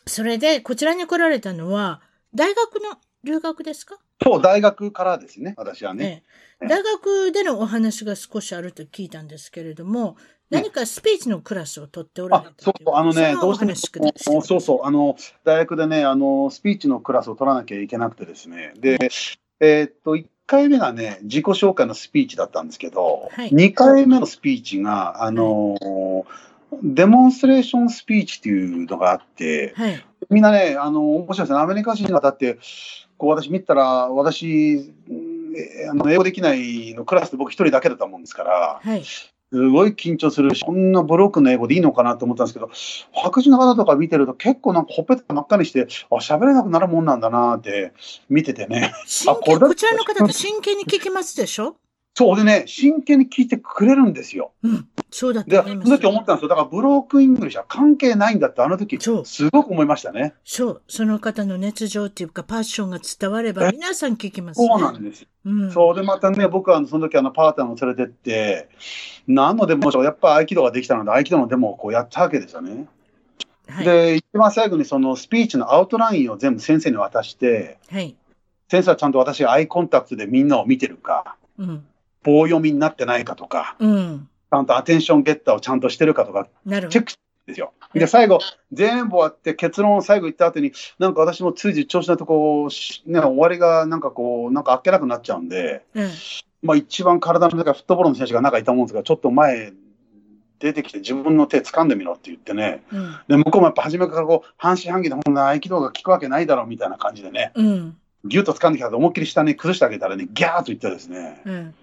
それで、こちらに来られたのは、大学の留学ですか？そう、大学からですね、私はね。大学でのお話が少しあると聞いたんですけれども、何かスピーチのクラスを取っておられたそうそう、あのね、どうしても、そうそう、あの、大学でね、あの、スピーチのクラスを取らなきゃいけなくてですね、で、えー、っと、1回目がね、自己紹介のスピーチだったんですけど、はい、2回目のスピーチが、あの、はいデモンストレーションスピーチっていうのがあって、はい、みんなね、あの、面白いですね。アメリカ人の方って、こう私見たら、私、あの英語できないのクラスで僕一人だけだったもんですから、はい、すごい緊張するし、こんなブロークンの英語でいいのかなと思ったんですけど、白人の方とか見てると結構なんかほっぺた真っ赤にして、あ、喋れなくなるもんなんだなって見ててね。あここちらの方って真剣に聞きますでしょ？そうでね、真剣に聞いてくれるんですよ。うん、そうだったその時思ったんですよ。だからブロークンイングリッシュは関係ないんだって、あの時、すごく思いましたね。そう、その方の熱情っていうか、パッションが伝われば、皆さん聞きます、ね、そうなんです。うん、そう。で、またね、僕はその時あのパートナーを連れてって、何のデモやっぱ合気道ができたので、合気道のデモをこうやったわけですよね。はい、で、一番最後にそのスピーチのアウトラインを全部先生に渡して、はい、先生はちゃんと私がアイコンタクトでみんなを見てるか、うん棒読みになってないかとか、うん、ちゃんとアテンションゲッターをちゃんとしてるかとか、チェックですよ。で、最後、全部終わって結論を最後言った後に、なんか私もつい調子のとこ、ね、終わりがなんかこう、なんかあっけなくなっちゃうんで、うん、まあ一番体の中フットボールの選手が中いたもんですが、ちょっと前出てきて自分の手掴んでみろって言ってね、うん、で向こうもやっぱ初めからこう半信半疑でこんな合気道が効くわけないだろうみたいな感じでね、うん、ギュッと掴んできたと思いっきり下に崩してあげたらね、ギャーッと言ってですね、うん、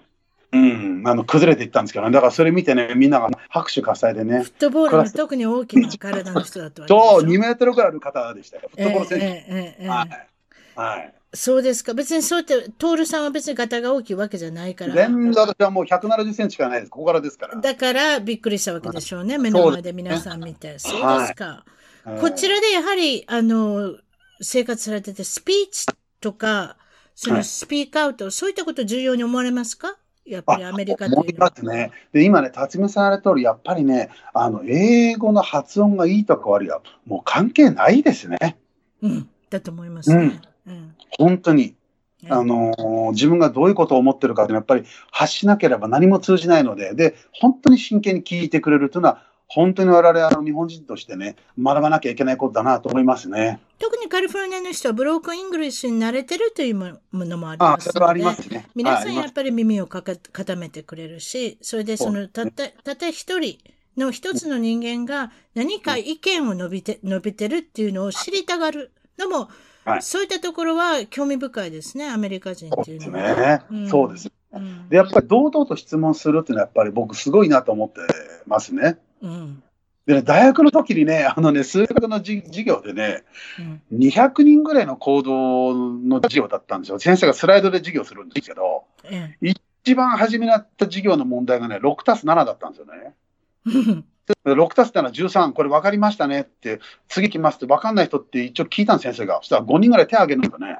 うん、あの崩れていったんですけど、ね、だからそれ見てね、みんなが拍手喝采でね。フットボールの特に大きな体の人だったわけそう、2メートルぐらいある方でしたよ、フットボール選手。えーえはい。はい。そうですか。別にそうやって、徹さんは別にガタが大きいわけじゃないから。全然私はもう170センチしかないです。ここからですから。だからびっくりしたわけでしょうね。目の前で皆さん見て。そうですか。はい、こちらでやはり、あの、生活されてて、スピーチとか、そのスピークアウト、はい、そういったこと重要に思われますか？やっぱりアメリカ思いますね。で、今ね、辰巳さん言われる通り、やっぱりね、あの、英語の発音がいいとか悪いは、もう関係ないですね。うん、だと思いますね。うん。本当に。あのー、自分がどういうことを思ってるかやっぱり発しなければ何も通じないので、で、本当に真剣に聞いてくれるというのは、本当に我々あの日本人としてね、学ばなきゃいけないことだなと思いますね。特にカリフォルニアの人はブロークンイングリッシュに慣れてるというものもありますので、ますね。皆さんやっぱり耳をか傾けてくれるし、それでそのたった、たった一人の一つの人間が何か意見を述べて、述べてるっていうのを知りたがるのも、はい、そういったところは興味深いですね、アメリカ人っていうのは。そうですね。うん、そうです。で、やっぱり堂々と質問するっていうのはやっぱり僕すごいなと思ってますね。うん。でね、大学の時にね、あのね、数学の授業でね、うん、200人ぐらいの行動の授業だったんですよ。先生がスライドで授業するんですけど、うん、一番初めになった授業の問題がね、6たす7だったんですよね。6たす7、13、これ分かりましたねって、次来ますって分かんない人って一応聞いたん先生が。そしたら5人ぐらい手挙げるんだね。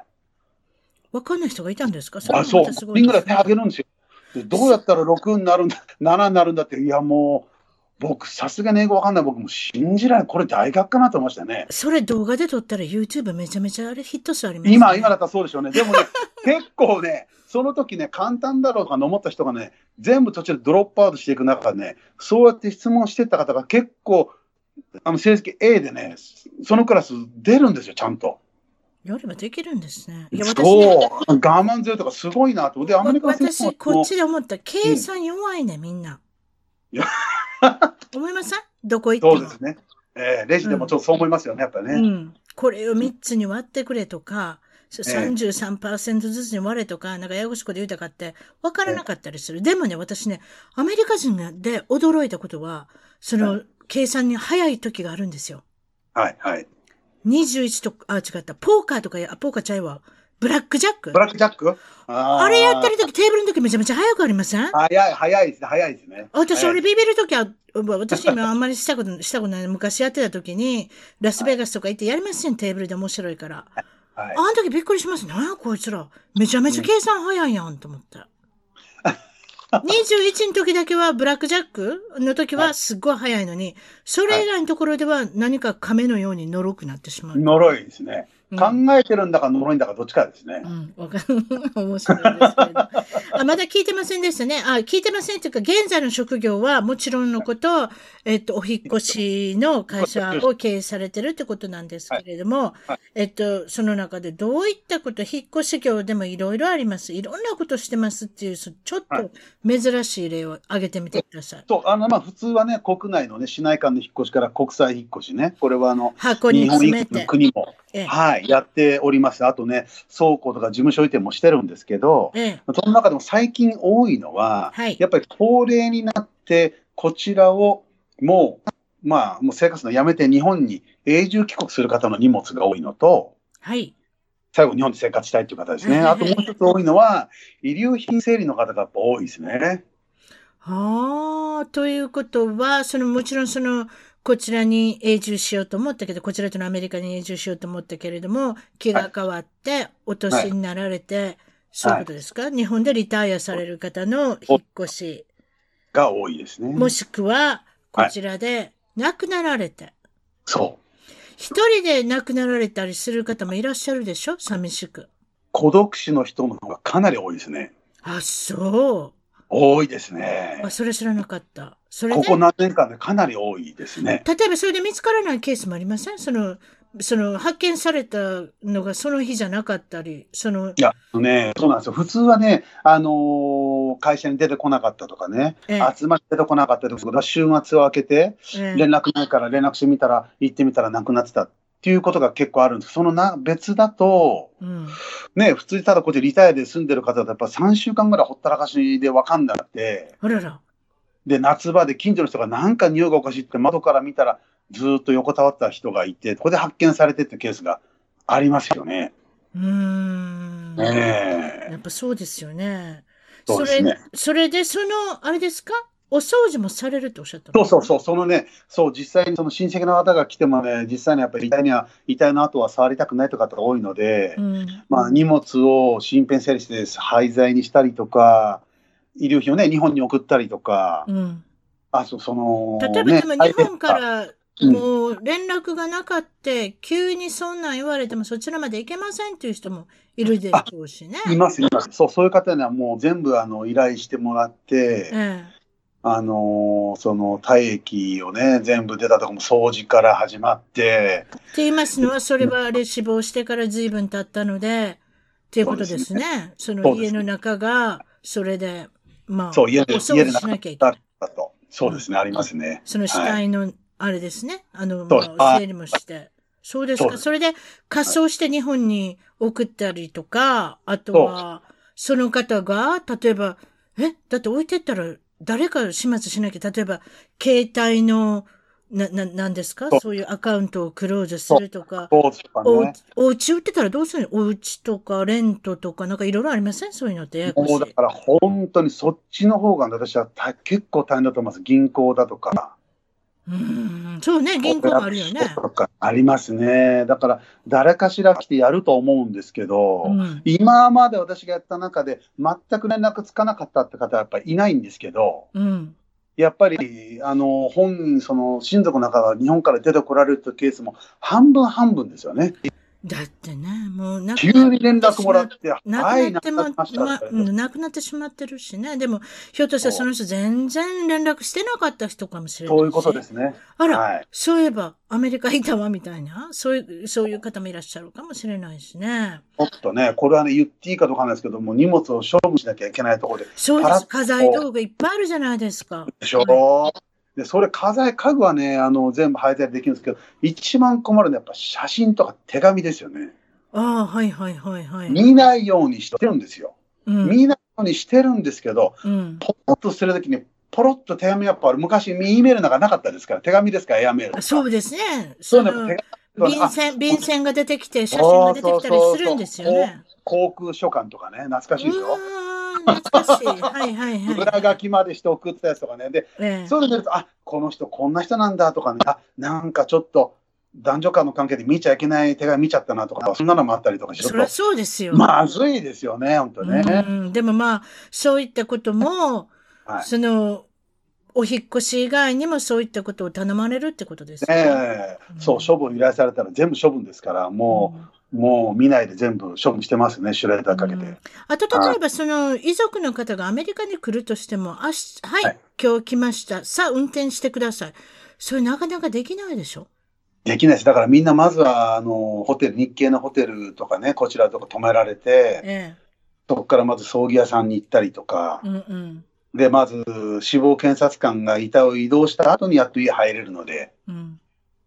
分かんない人がいたんですか？そあそう、5人ぐらい手挙げるんですよ。どうやったら6になるんだ、7になるんだって、いやもう、僕、さすがに英語わかんない僕も信じられない。これ大学かなと思いましたね。それ動画で撮ったら YouTube めちゃめちゃあれヒット数ありますね。今、今だったらそうでしょうね。でもね、[LAUGHS] 結構ね、その時ね、簡単だろうかと思った人がね、全部途中でドロップアウトしていく中でね、そうやって質問してた方が結構、あの成績 A でね、そのクラス出るんですよ、ちゃんと。やればできるんですね。いや、私、ね、我慢強いとかすごいなと。で、アメリカ私、こっちで思った。計算弱いね、うん、みんな。いや思いません？どこ行っても。そうですね。えー、レジでもちょっとそう思いますよね、うん、やっぱね。うん。これを3つに割ってくれとか、33%ずつに割れとか、なんかややこしいこと言うたかって、分からなかったりする。でもね、私ね、アメリカ人で驚いたことは、その、計算に早い時があるんですよ。はい、はい。21と、あ、違った。ポーカーとか、あ、ポーカーちゃいわ。ブラックジャック？ブラックジャック？ああれやってる時、テーブルの時めちゃめちゃ早くありません？早い、早いですね、早いですね。私、俺ビビる時は、私今あんまりしたこと、したことない。昔やってた時に、ラスベガスとか行ってやりません、テーブルで面白いから。はい、あの時びっくりしますね。あこいつら。めちゃめちゃ計算早いやんと思って。[LAUGHS] 21の時だけはブラックジャックの時はすっごい早いのに、それ以外のところでは何か亀のように呪くなってしまう。呪いですね。考えてるんだか呪いんだかどっちかですね。うん、わかる。面白いですけど。あ、まだ聞いてませんでしたね。あ、聞いてませんというか、現在の職業はもちろんのこと、えっと、お引越しの会社を経営されてるってことなんですけれども、はいはい、えっと、その中でどういったこと、引っ越し業でもいろいろあります。いろんなことしてますっていう、ちょっと珍しい例を挙げてみてください。そう、あの、まあ、普通はね、国内のね、市内間の引っ越しから国際引っ越しね、これはあの、箱に詰めて。国も、はい、やっております。あとね、倉庫とか事務所移転もしてるんですけど、ええ、その中でも最近多いのは、はい、やっぱり高齢になって、こちらをもう、まあ、もう生活のやめて日本に永住帰国する方の荷物が多いのと、はい。最後日本で生活したいという方ですね。あともう一つ多いのは、遺留品整理の方がやっぱ多いですね。はあ、ということは、そのもちろんその、こちらに永住しようと思ったけど、こちらとのアメリカに永住しようと思ったけれども、気が変わって、お年になられて、はい、そういうことですか、はい、日本でリタイアされる方の引っ越し。が多いですね。もしくは、こちらで亡くなられて。はい、そう。一人で亡くなられたりする方もいらっしゃるでしょ？寂しく。孤独死の人の方がかなり多いですね。あ、そう。多いですね。あ、それ知らなかった。それここ何年間でかなり多いですね。例えばそれで見つからないケースもありません？その、その発見されたのがその日じゃなかったり、その。いや、ね、そうなんですよ。普通はね、あのー、会社に出てこなかったとかね、ええ、集まって出てこなかったとか、週末を明けて、連絡ないから連絡してみたら、行ってみたらなくなってたっていうことが結構あるんです。そのな別だと、うん、ね、普通にただこっちリタイアで住んでる方だと、やっぱ3週間ぐらいほったらかしで分かんなくて、あららで、夏場で近所の人がなんか匂いがおかしいって窓から見たら、ずっと横たわった人がいて、ここで発見されてってケースがありますよね。うん。ねやっぱそうですよね。それ、ね、それで、その、あれですか？お掃除もされるっておっしゃったそうそうそう、そのね、そう、実際にその親戚の方が来てもね、実際にやっぱり遺体には、遺体の後は触りたくないとかって多いので、うん、まあ荷物を身辺整理して廃材にしたりとか、遺留品をね、日本に送ったりとか、うん、あ、そその、例えばでも日本からもう連絡がなかって、急にそんなん言われてもそちらまで行けませんっていう人もいるでしょうしね。います、います。そう、そういう方にはもう全部あの依頼してもらって、ええあのその体液をね、全部出たとこも掃除から始まって。って言いますのは、それはあれ死亡してから随分経ったので、っていうことですね。その家の中が、それで、まあ、そう家でお掃除しなきゃいけない。そうですね、ありますね。その死体の、あれですね。あの、まあ、整理もして。そうですか。それで、仮装して日本に送ったりとか、あとは、その方が、例えば、え、だって置いてったら誰か始末しなきゃ、例えば、携帯の、な、な、なんですか？そういうアカウントをクローズするとか。そうですかね。お、お家売ってたらどうするの？お家とか、レントとか、なんかいろいろありません？そういうのって。もうだから本当にそっちの方が私は結構大変だと思います。銀行だとか。うん、そうね、銀行もあるよね。ありますね。だから、誰かしら来てやると思うんですけど、うん、今まで私がやった中で、全く連絡つかなかったって方はやっぱりいないんですけど、うん、やっぱり、あの、本、その、親族の中が日本から出てこられるというケースも半分半分ですよね。だってね、もう急に連絡もらって、なくなってま、ま、なくなってしまってるしね。でも、ひょっとしたらその人全然連絡してなかった人かもしれないそういうことですね。あら、はい、そういえば、アメリカいたわみたいな、そういう、そういう方もいらっしゃるかもしれないしね。ちょっとね、これはね、言っていいかどうかなんですけども、荷物を処分しなきゃいけないところで。そうです。家財道具いっぱいあるじゃないですか。でしょ、はい、で、それ、家財、家具はね、あの、全部配達できるんですけど、一番困るのはやっぱ写真とか手紙ですよね。ああ、はいはいはいはい。見ないようにしてるんですよ。うん、見ないようにしてるんですけど、うん、ポロッとするときに、ポロッと手紙やっぱ昔、E メールなんかなかったですから、手紙ですか、エアメール。そうですね。そうね。便箋、便箋が出てきて、写真が出てきたりするんですよね。航空書簡とかね、懐かしいでしょ？懐かしい。はいはいはい。裏書きまでして送ったやつとかね。で、ええ、そういうの見ると、あ、この人こんな人なんだとかね、あ、なんかちょっと、男女間の関係で見ちゃいけない手紙見ちゃったなとか、そんなのもあったりとかしそりゃそうですよ。まずいですよね、本当ね。うん、でもまあ、そういったことも、はい、その、お引越し以外にもそういったことを頼まれるってことですね。そう、処分依頼されたら全部処分ですから、もう、うん、もう見ないで全部処分してますね、シュレーダーかけて。うん、あと、例えば、その遺族の方がアメリカに来るとしても、あし、はい、はい、今日来ました。さあ、運転してください。それなかなかできないでしょ？できないです。だからみんなまずは、あの、ホテル、日系のホテルとかね、こちらとか泊められて、ええ、そこからまず葬儀屋さんに行ったりとか、うんうん、で、まず死亡検察官が遺体を移動した後にやっと家入れるので、うん、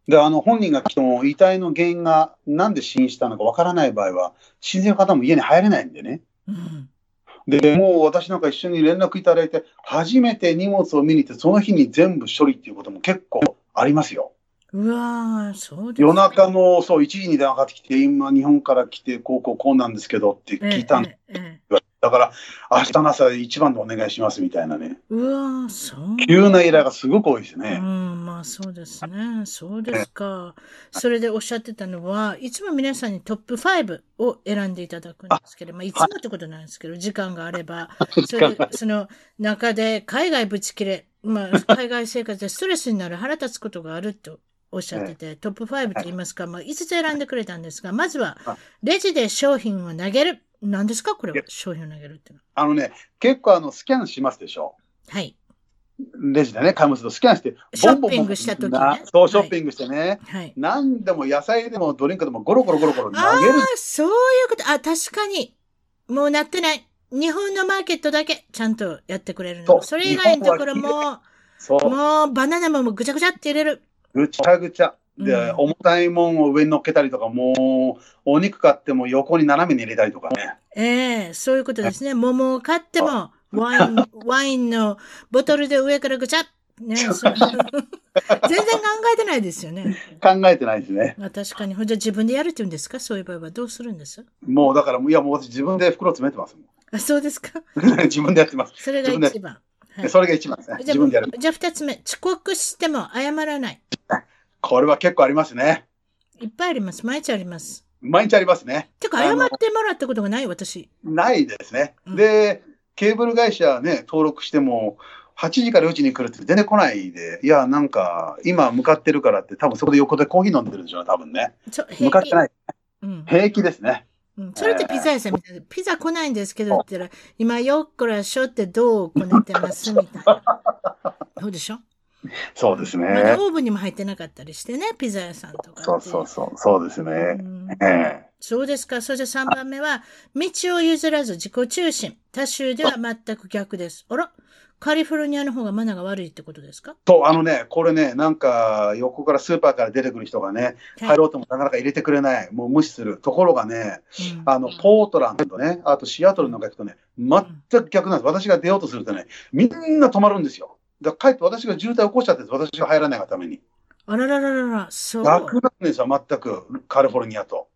で、あの、本人が来ても遺体の原因がなんで死因したのかわからない場合は、親戚の方も家に入れないんでね。うん、で、もう私なんか一緒に連絡いただいて、初めて荷物を見に行って、その日に全部処理っていうことも結構ありますよ。うわそうです、ね、夜中の、そう、1時に電話かかってきて、今、日本から来て、こう、こう、こうなんですけどって聞いたんで、えええ、だから、明日の朝一番でお願いしますみたいなね。うわそう。急な依頼がすごく多いですね。うん、まあそうですね。そうですか。それでおっしゃってたのは、いつも皆さんにトップ5を選んでいただくんですけど、まあいつもってことなんですけど、時間があれば、それで、その中で海外ぶち切れ、まあ海外生活でストレスになる腹立つことがあるとおっしゃってて、トップ5と言いますか、まあ、5つ選んでくれたんですが、まずは、レジで商品を投げる。何ですかこれは、商品を投げるってあのね、結構あの、スキャンしますでしょ？はい。レジでね、買い物するとスキャンして、ショッピングした時ね。そう、ショッピングしてね。はい。何でも野菜でもドリンクでもゴロゴロゴロゴロ投げる。ああ、そういうこと。あ、確かに。もうなってない。日本のマーケットだけちゃんとやってくれるの。それ以外のところも、もうバナナもぐちゃぐちゃって入れる。ぐちゃぐちゃ。で、うん、重たいもんを上に乗っけたりとか、もう、お肉買っても横に斜めに入れたりとかね。ええー、そういうことですね。桃を買っても、ワイン、[LAUGHS] ワインのボトルで上からぐちゃっね、[LAUGHS] [LAUGHS] 全然考えてないですよね。考えてないですね。まあ、確かに。じゃあ自分でやるって言うんですか？そういう場合はどうするんです？もうだから、いやもう私自分で袋詰めてます。あ、そうですか自分でやってます。それが一番。はい、それが一番ですね。自分でやる。じゃあ二つ目。遅刻しても謝らない。これは結構ありますね。いっぱいあります。毎日あります。毎日ありますね。てか、謝ってもらったことがない、私。ないですね。うん、で、ケーブル会社ね、登録しても、8時から4時に来るって全然来ないで、いや、なんか、今向かってるからって、多分そこで横でコーヒー飲んでるんでしょうね、多分ね。向かってない。うん、平気ですね。うん、それってピザ屋さんみたいな、ピザ来ないんですけどって言ったら、今よっこらしょってどうこねてますみたいな。[LAUGHS] そうでしょ？そうですね。まだオーブンにも入ってなかったりしてね、ピザ屋さんとか。そうそうそう、そうですね。ええ、そうですか。それで3番目は、道を譲らず自己中心。他州では全く逆です。あらカリフォルニアの方がマナーが悪いってことですか？そう、あのね、これね、なんか横からスーパーから出てくる人がね、入ろうともなかなか入れてくれない、もう無視する。ところがね、うん、あの、ポートランドね、あとシアトルなんか行くとね、全く逆なんです。私が出ようとするとね、みんな止まるんですよ。だかえって私が渋滞起こしちゃって私が入らないがために。あららららら、そう。楽なんですよ、全く、カリフォルニアと。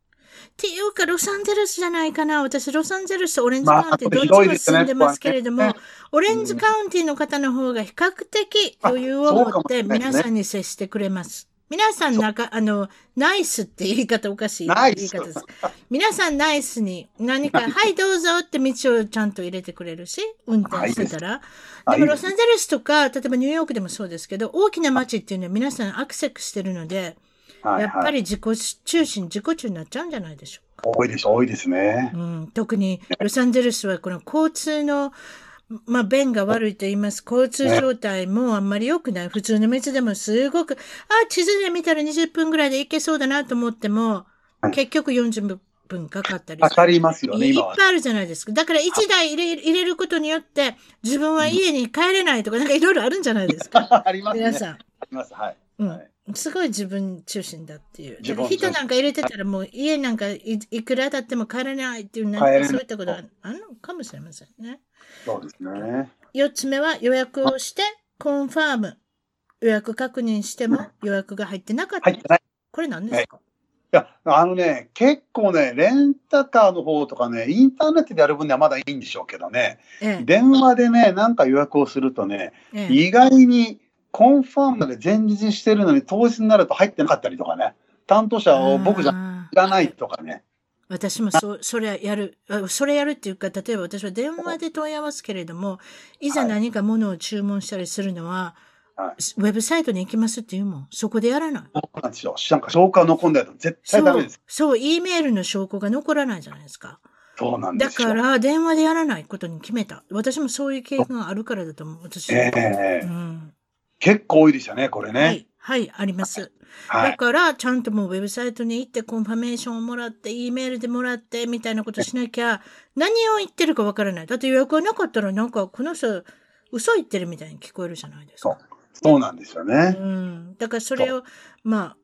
っていうか、ロサンゼルスじゃないかな。私、ロサンゼルスとオレンジカウンティ、どっちも住んでますけれども、オレンジカウンティの方の方が比較的余裕を持って皆さんに接してくれます。皆さん、なんか、あの、ナイスって言い方おかしい言い方です。皆さんナイスに何か、[LAUGHS] はいどうぞって道をちゃんと入れてくれるし、運転してたら。でもロサンゼルスとか、例えばニューヨークでもそうですけど、大きな街っていうのは皆さんアクセスしてるので、はい、やっぱり自己中心、自己中になっちゃうんじゃないでしょうか。多いでしょ、多いですね。うん、特にロサンゼルスはこの交通の、まあ、便が悪いと言います。交通状態もあんまり良くない。普通の道でもすごく、あ、地図で見たら20分ぐらいで行けそうだなと思っても、結局40分かかったりかかりますよね、いっぱいあるじゃないですか。だから1台入れ入れることによって、自分は家に帰れないとか、なんかいろいろあるんじゃないですか。[LAUGHS] ありますね。皆さん。あります、はい。うん。すごい自分中心だっていう。人なんか入れてたらもう家なんかいいくらだっても帰れないっていう、なんかそういったことはあるのかもしれませんね。そうですね。四つ目は予約をして、コンファーム。予約確認しても予約が入ってなかった。これ何ですか、はいいや、あのね、結構ね、レンタカーの方とかね、インターネットでやる分にはまだいいんでしょうけどね、ええ、電話でね、なんか予約をするとね、え、意外にコンファームで前日してるのに当日になると入ってなかったりとかね、担当者を僕じゃ知らないとかね。私もそそれやる、それやるっていうか、例えば私は電話で問い合わすけれども、いざ何か物を注文したりするのは、はい、ウェブサイトに行きますって言うもん。そこでやらない。そうなんですよ。なんか証拠が残んないと絶対ダメです。そう、E メールの証拠が残らないじゃないですか。そうなんですだから、電話でやらないことに決めた。私もそういう経験があるからだと思う。私。ええー、うん、結構多いですよね、これね。はい、はい、あります。はい、だから、ちゃんともうウェブサイトに行ってコンファメーションをもらって、E メールでもらって、みたいなことしなきゃ、何を言ってるかわからない。だって予約がなかったら、なんか、この人、嘘言ってるみたいに聞こえるじゃないですか。そうなんですよね。うん。だからそれを、まあ、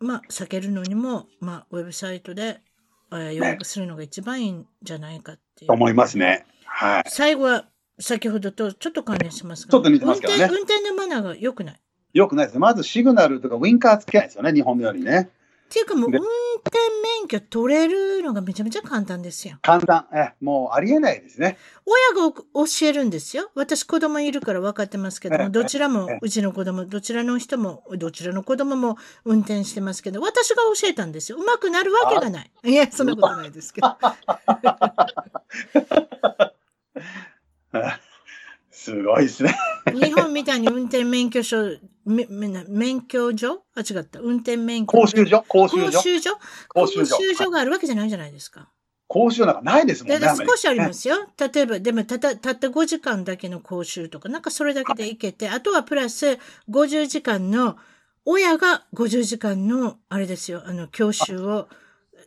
まあ、避けるのにも、まあ、ウェブサイトで、えー、予約するのが一番いいんじゃないかっていう。思いますね。はい。最後は、先ほどとちょっと関連しますが、ちょっと似てますけどね。運転のマナーが良くない？良くないです。まずシグナルとかウィンカーつけないですよね、日本のよりね。っていうかもう運転免許取れるのがめちゃめちゃ簡単ですよ。簡単。え、もうありえないですね。親が教えるんですよ。私子供いるから分かってますけども、どちらも、うちの子供、どちらの人も、どちらの子供も運転してますけど、私が教えたんですよ。うまくなるわけがない。いや、そんなことないですけど。[LAUGHS] [LAUGHS] すごいですね。日本みたいに運転免許証、免許所あ、違った。運転免許講習所？講習所？講習所？講習所があるわけじゃないじゃないですか。講習なんかないですもんね。少しありますよ。例えば、でもたた、たった5時間だけの講習とか、なんかそれだけでいけて、あとはプラス50時間の、親が50時間の、あれですよ、あの、教習を、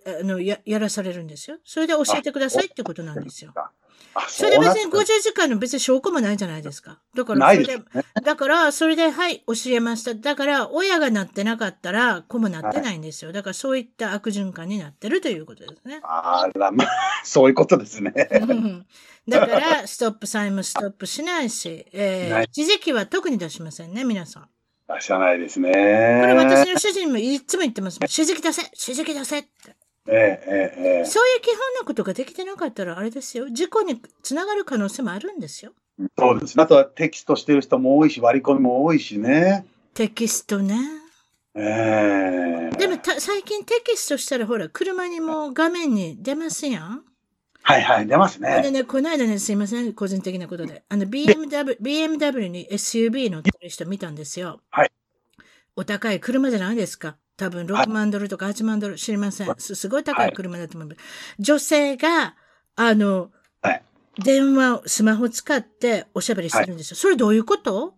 あの、や、やらされるんですよ。それで教えてくださいってことなんですよ。それで別に50時間の別に証拠もないじゃないですか。だから、それで、だから、それで、はい、教えました。だから、親がなってなかったら、子もなってないんですよ。だから、そういった悪循環になってるということですね。あら、まあ、そういうことですね。[LAUGHS] だから、ストップサインもストップしないし、えー、時期は特に出しませんね、皆さん。出さないですね。これ私の主人もいつも言ってます。手時出せ手時出せって。ええええ、そういう基本なことができてなかったら、あれですよ、事故につながる可能性もあるんですよ。そうです。あとはテキストしてる人も多いし、割り込みも多いしね。テキストね。ええでも最近テキストしたら、ほら、車にも画面に出ますやん。はいはい、出ますね。でね、この間ね、すいません、個人的なことで。あの、BMW、BMW に SUV 乗ってる人見たんですよ。はい。お高い車じゃないですか。多分6万ドルとか8万ドル知りません。すごい高い車だと思う。はい、女性が、あの、はい、電話、スマホ使っておしゃべりするんですよ。はい、それどういうこと？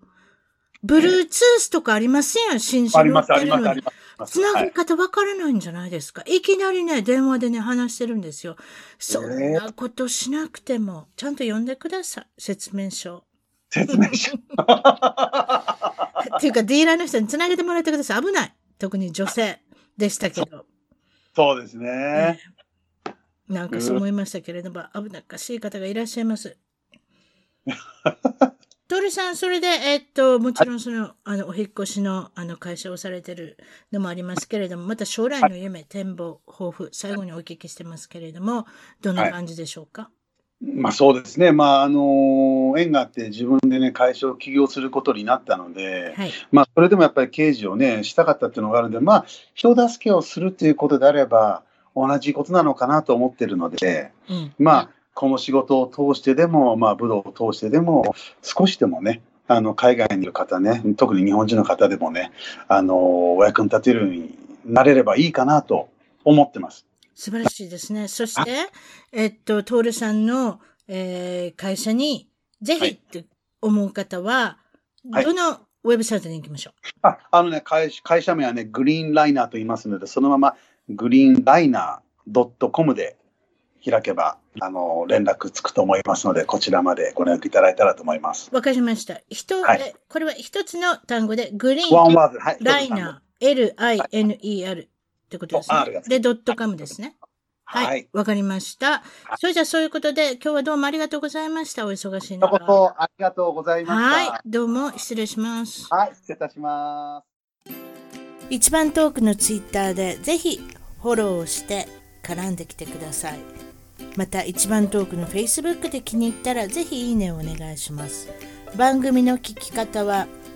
ブルーツースとかありますやん、新車乗ってるのに。つなぎ方わからないんじゃないですか？いきなりね、電話でね、話してるんですよ。そんなことしなくても、ちゃんと読んでください。説明書。説明書 [LAUGHS] っていうか、ディーラーの人につなげてもらってください。危ない。特に女性でしたけど。そうですね。なんかそう思いましたけれども、危なっかしい方がいらっしゃいます。[LAUGHS] トさん、それで、えっと、もちろんその、あの、お引越しの、あの、会社をされてるのもありますけれども、また将来の夢、展望、抱負、最後にお聞きしてますけれども、どんな感じでしょうか、はいまあそうですね、まああの縁があって自分でね会社を起業することになったので、はい、まあそれでもやっぱり刑事をねしたかったっていうのがあるので、まあ人助けをするということであれば同じことなのかなと思ってるので、うん、まあこの仕事を通してでも、まあ武道を通してでも少しでもねあの海外にいる方ね特に日本人の方でもねあのお役に立てるようになれればいいかなと思ってます。素晴らしいですね。そして、えっと、トールさんの、えー、会社にぜひって思う方は、はい、どのウェブサイトに行きましょう、ああのね会、会社名はね、グリーンライナーと言いますので、そのままグリーンライナー .com で開けば、あの、連絡つくと思いますので、こちらまでご連絡いただいたらと思います。わかりました。人、はい、これは一つの単語で、グリーン、ライナー、L-I-N-E-R ってことですね。で、ドットカムですね。はい。わ、はい、かりました。それじゃあそういうことで、今日はどうもありがとうございました。お忙しい中。ありがとうございました。はい。どうも失礼します。はい。失礼いたします。一番トークのツイッターでぜひフォローして絡んできてください。また一番トークの Facebook で気に入ったらぜひいいねをお願いします。番組の聞き方は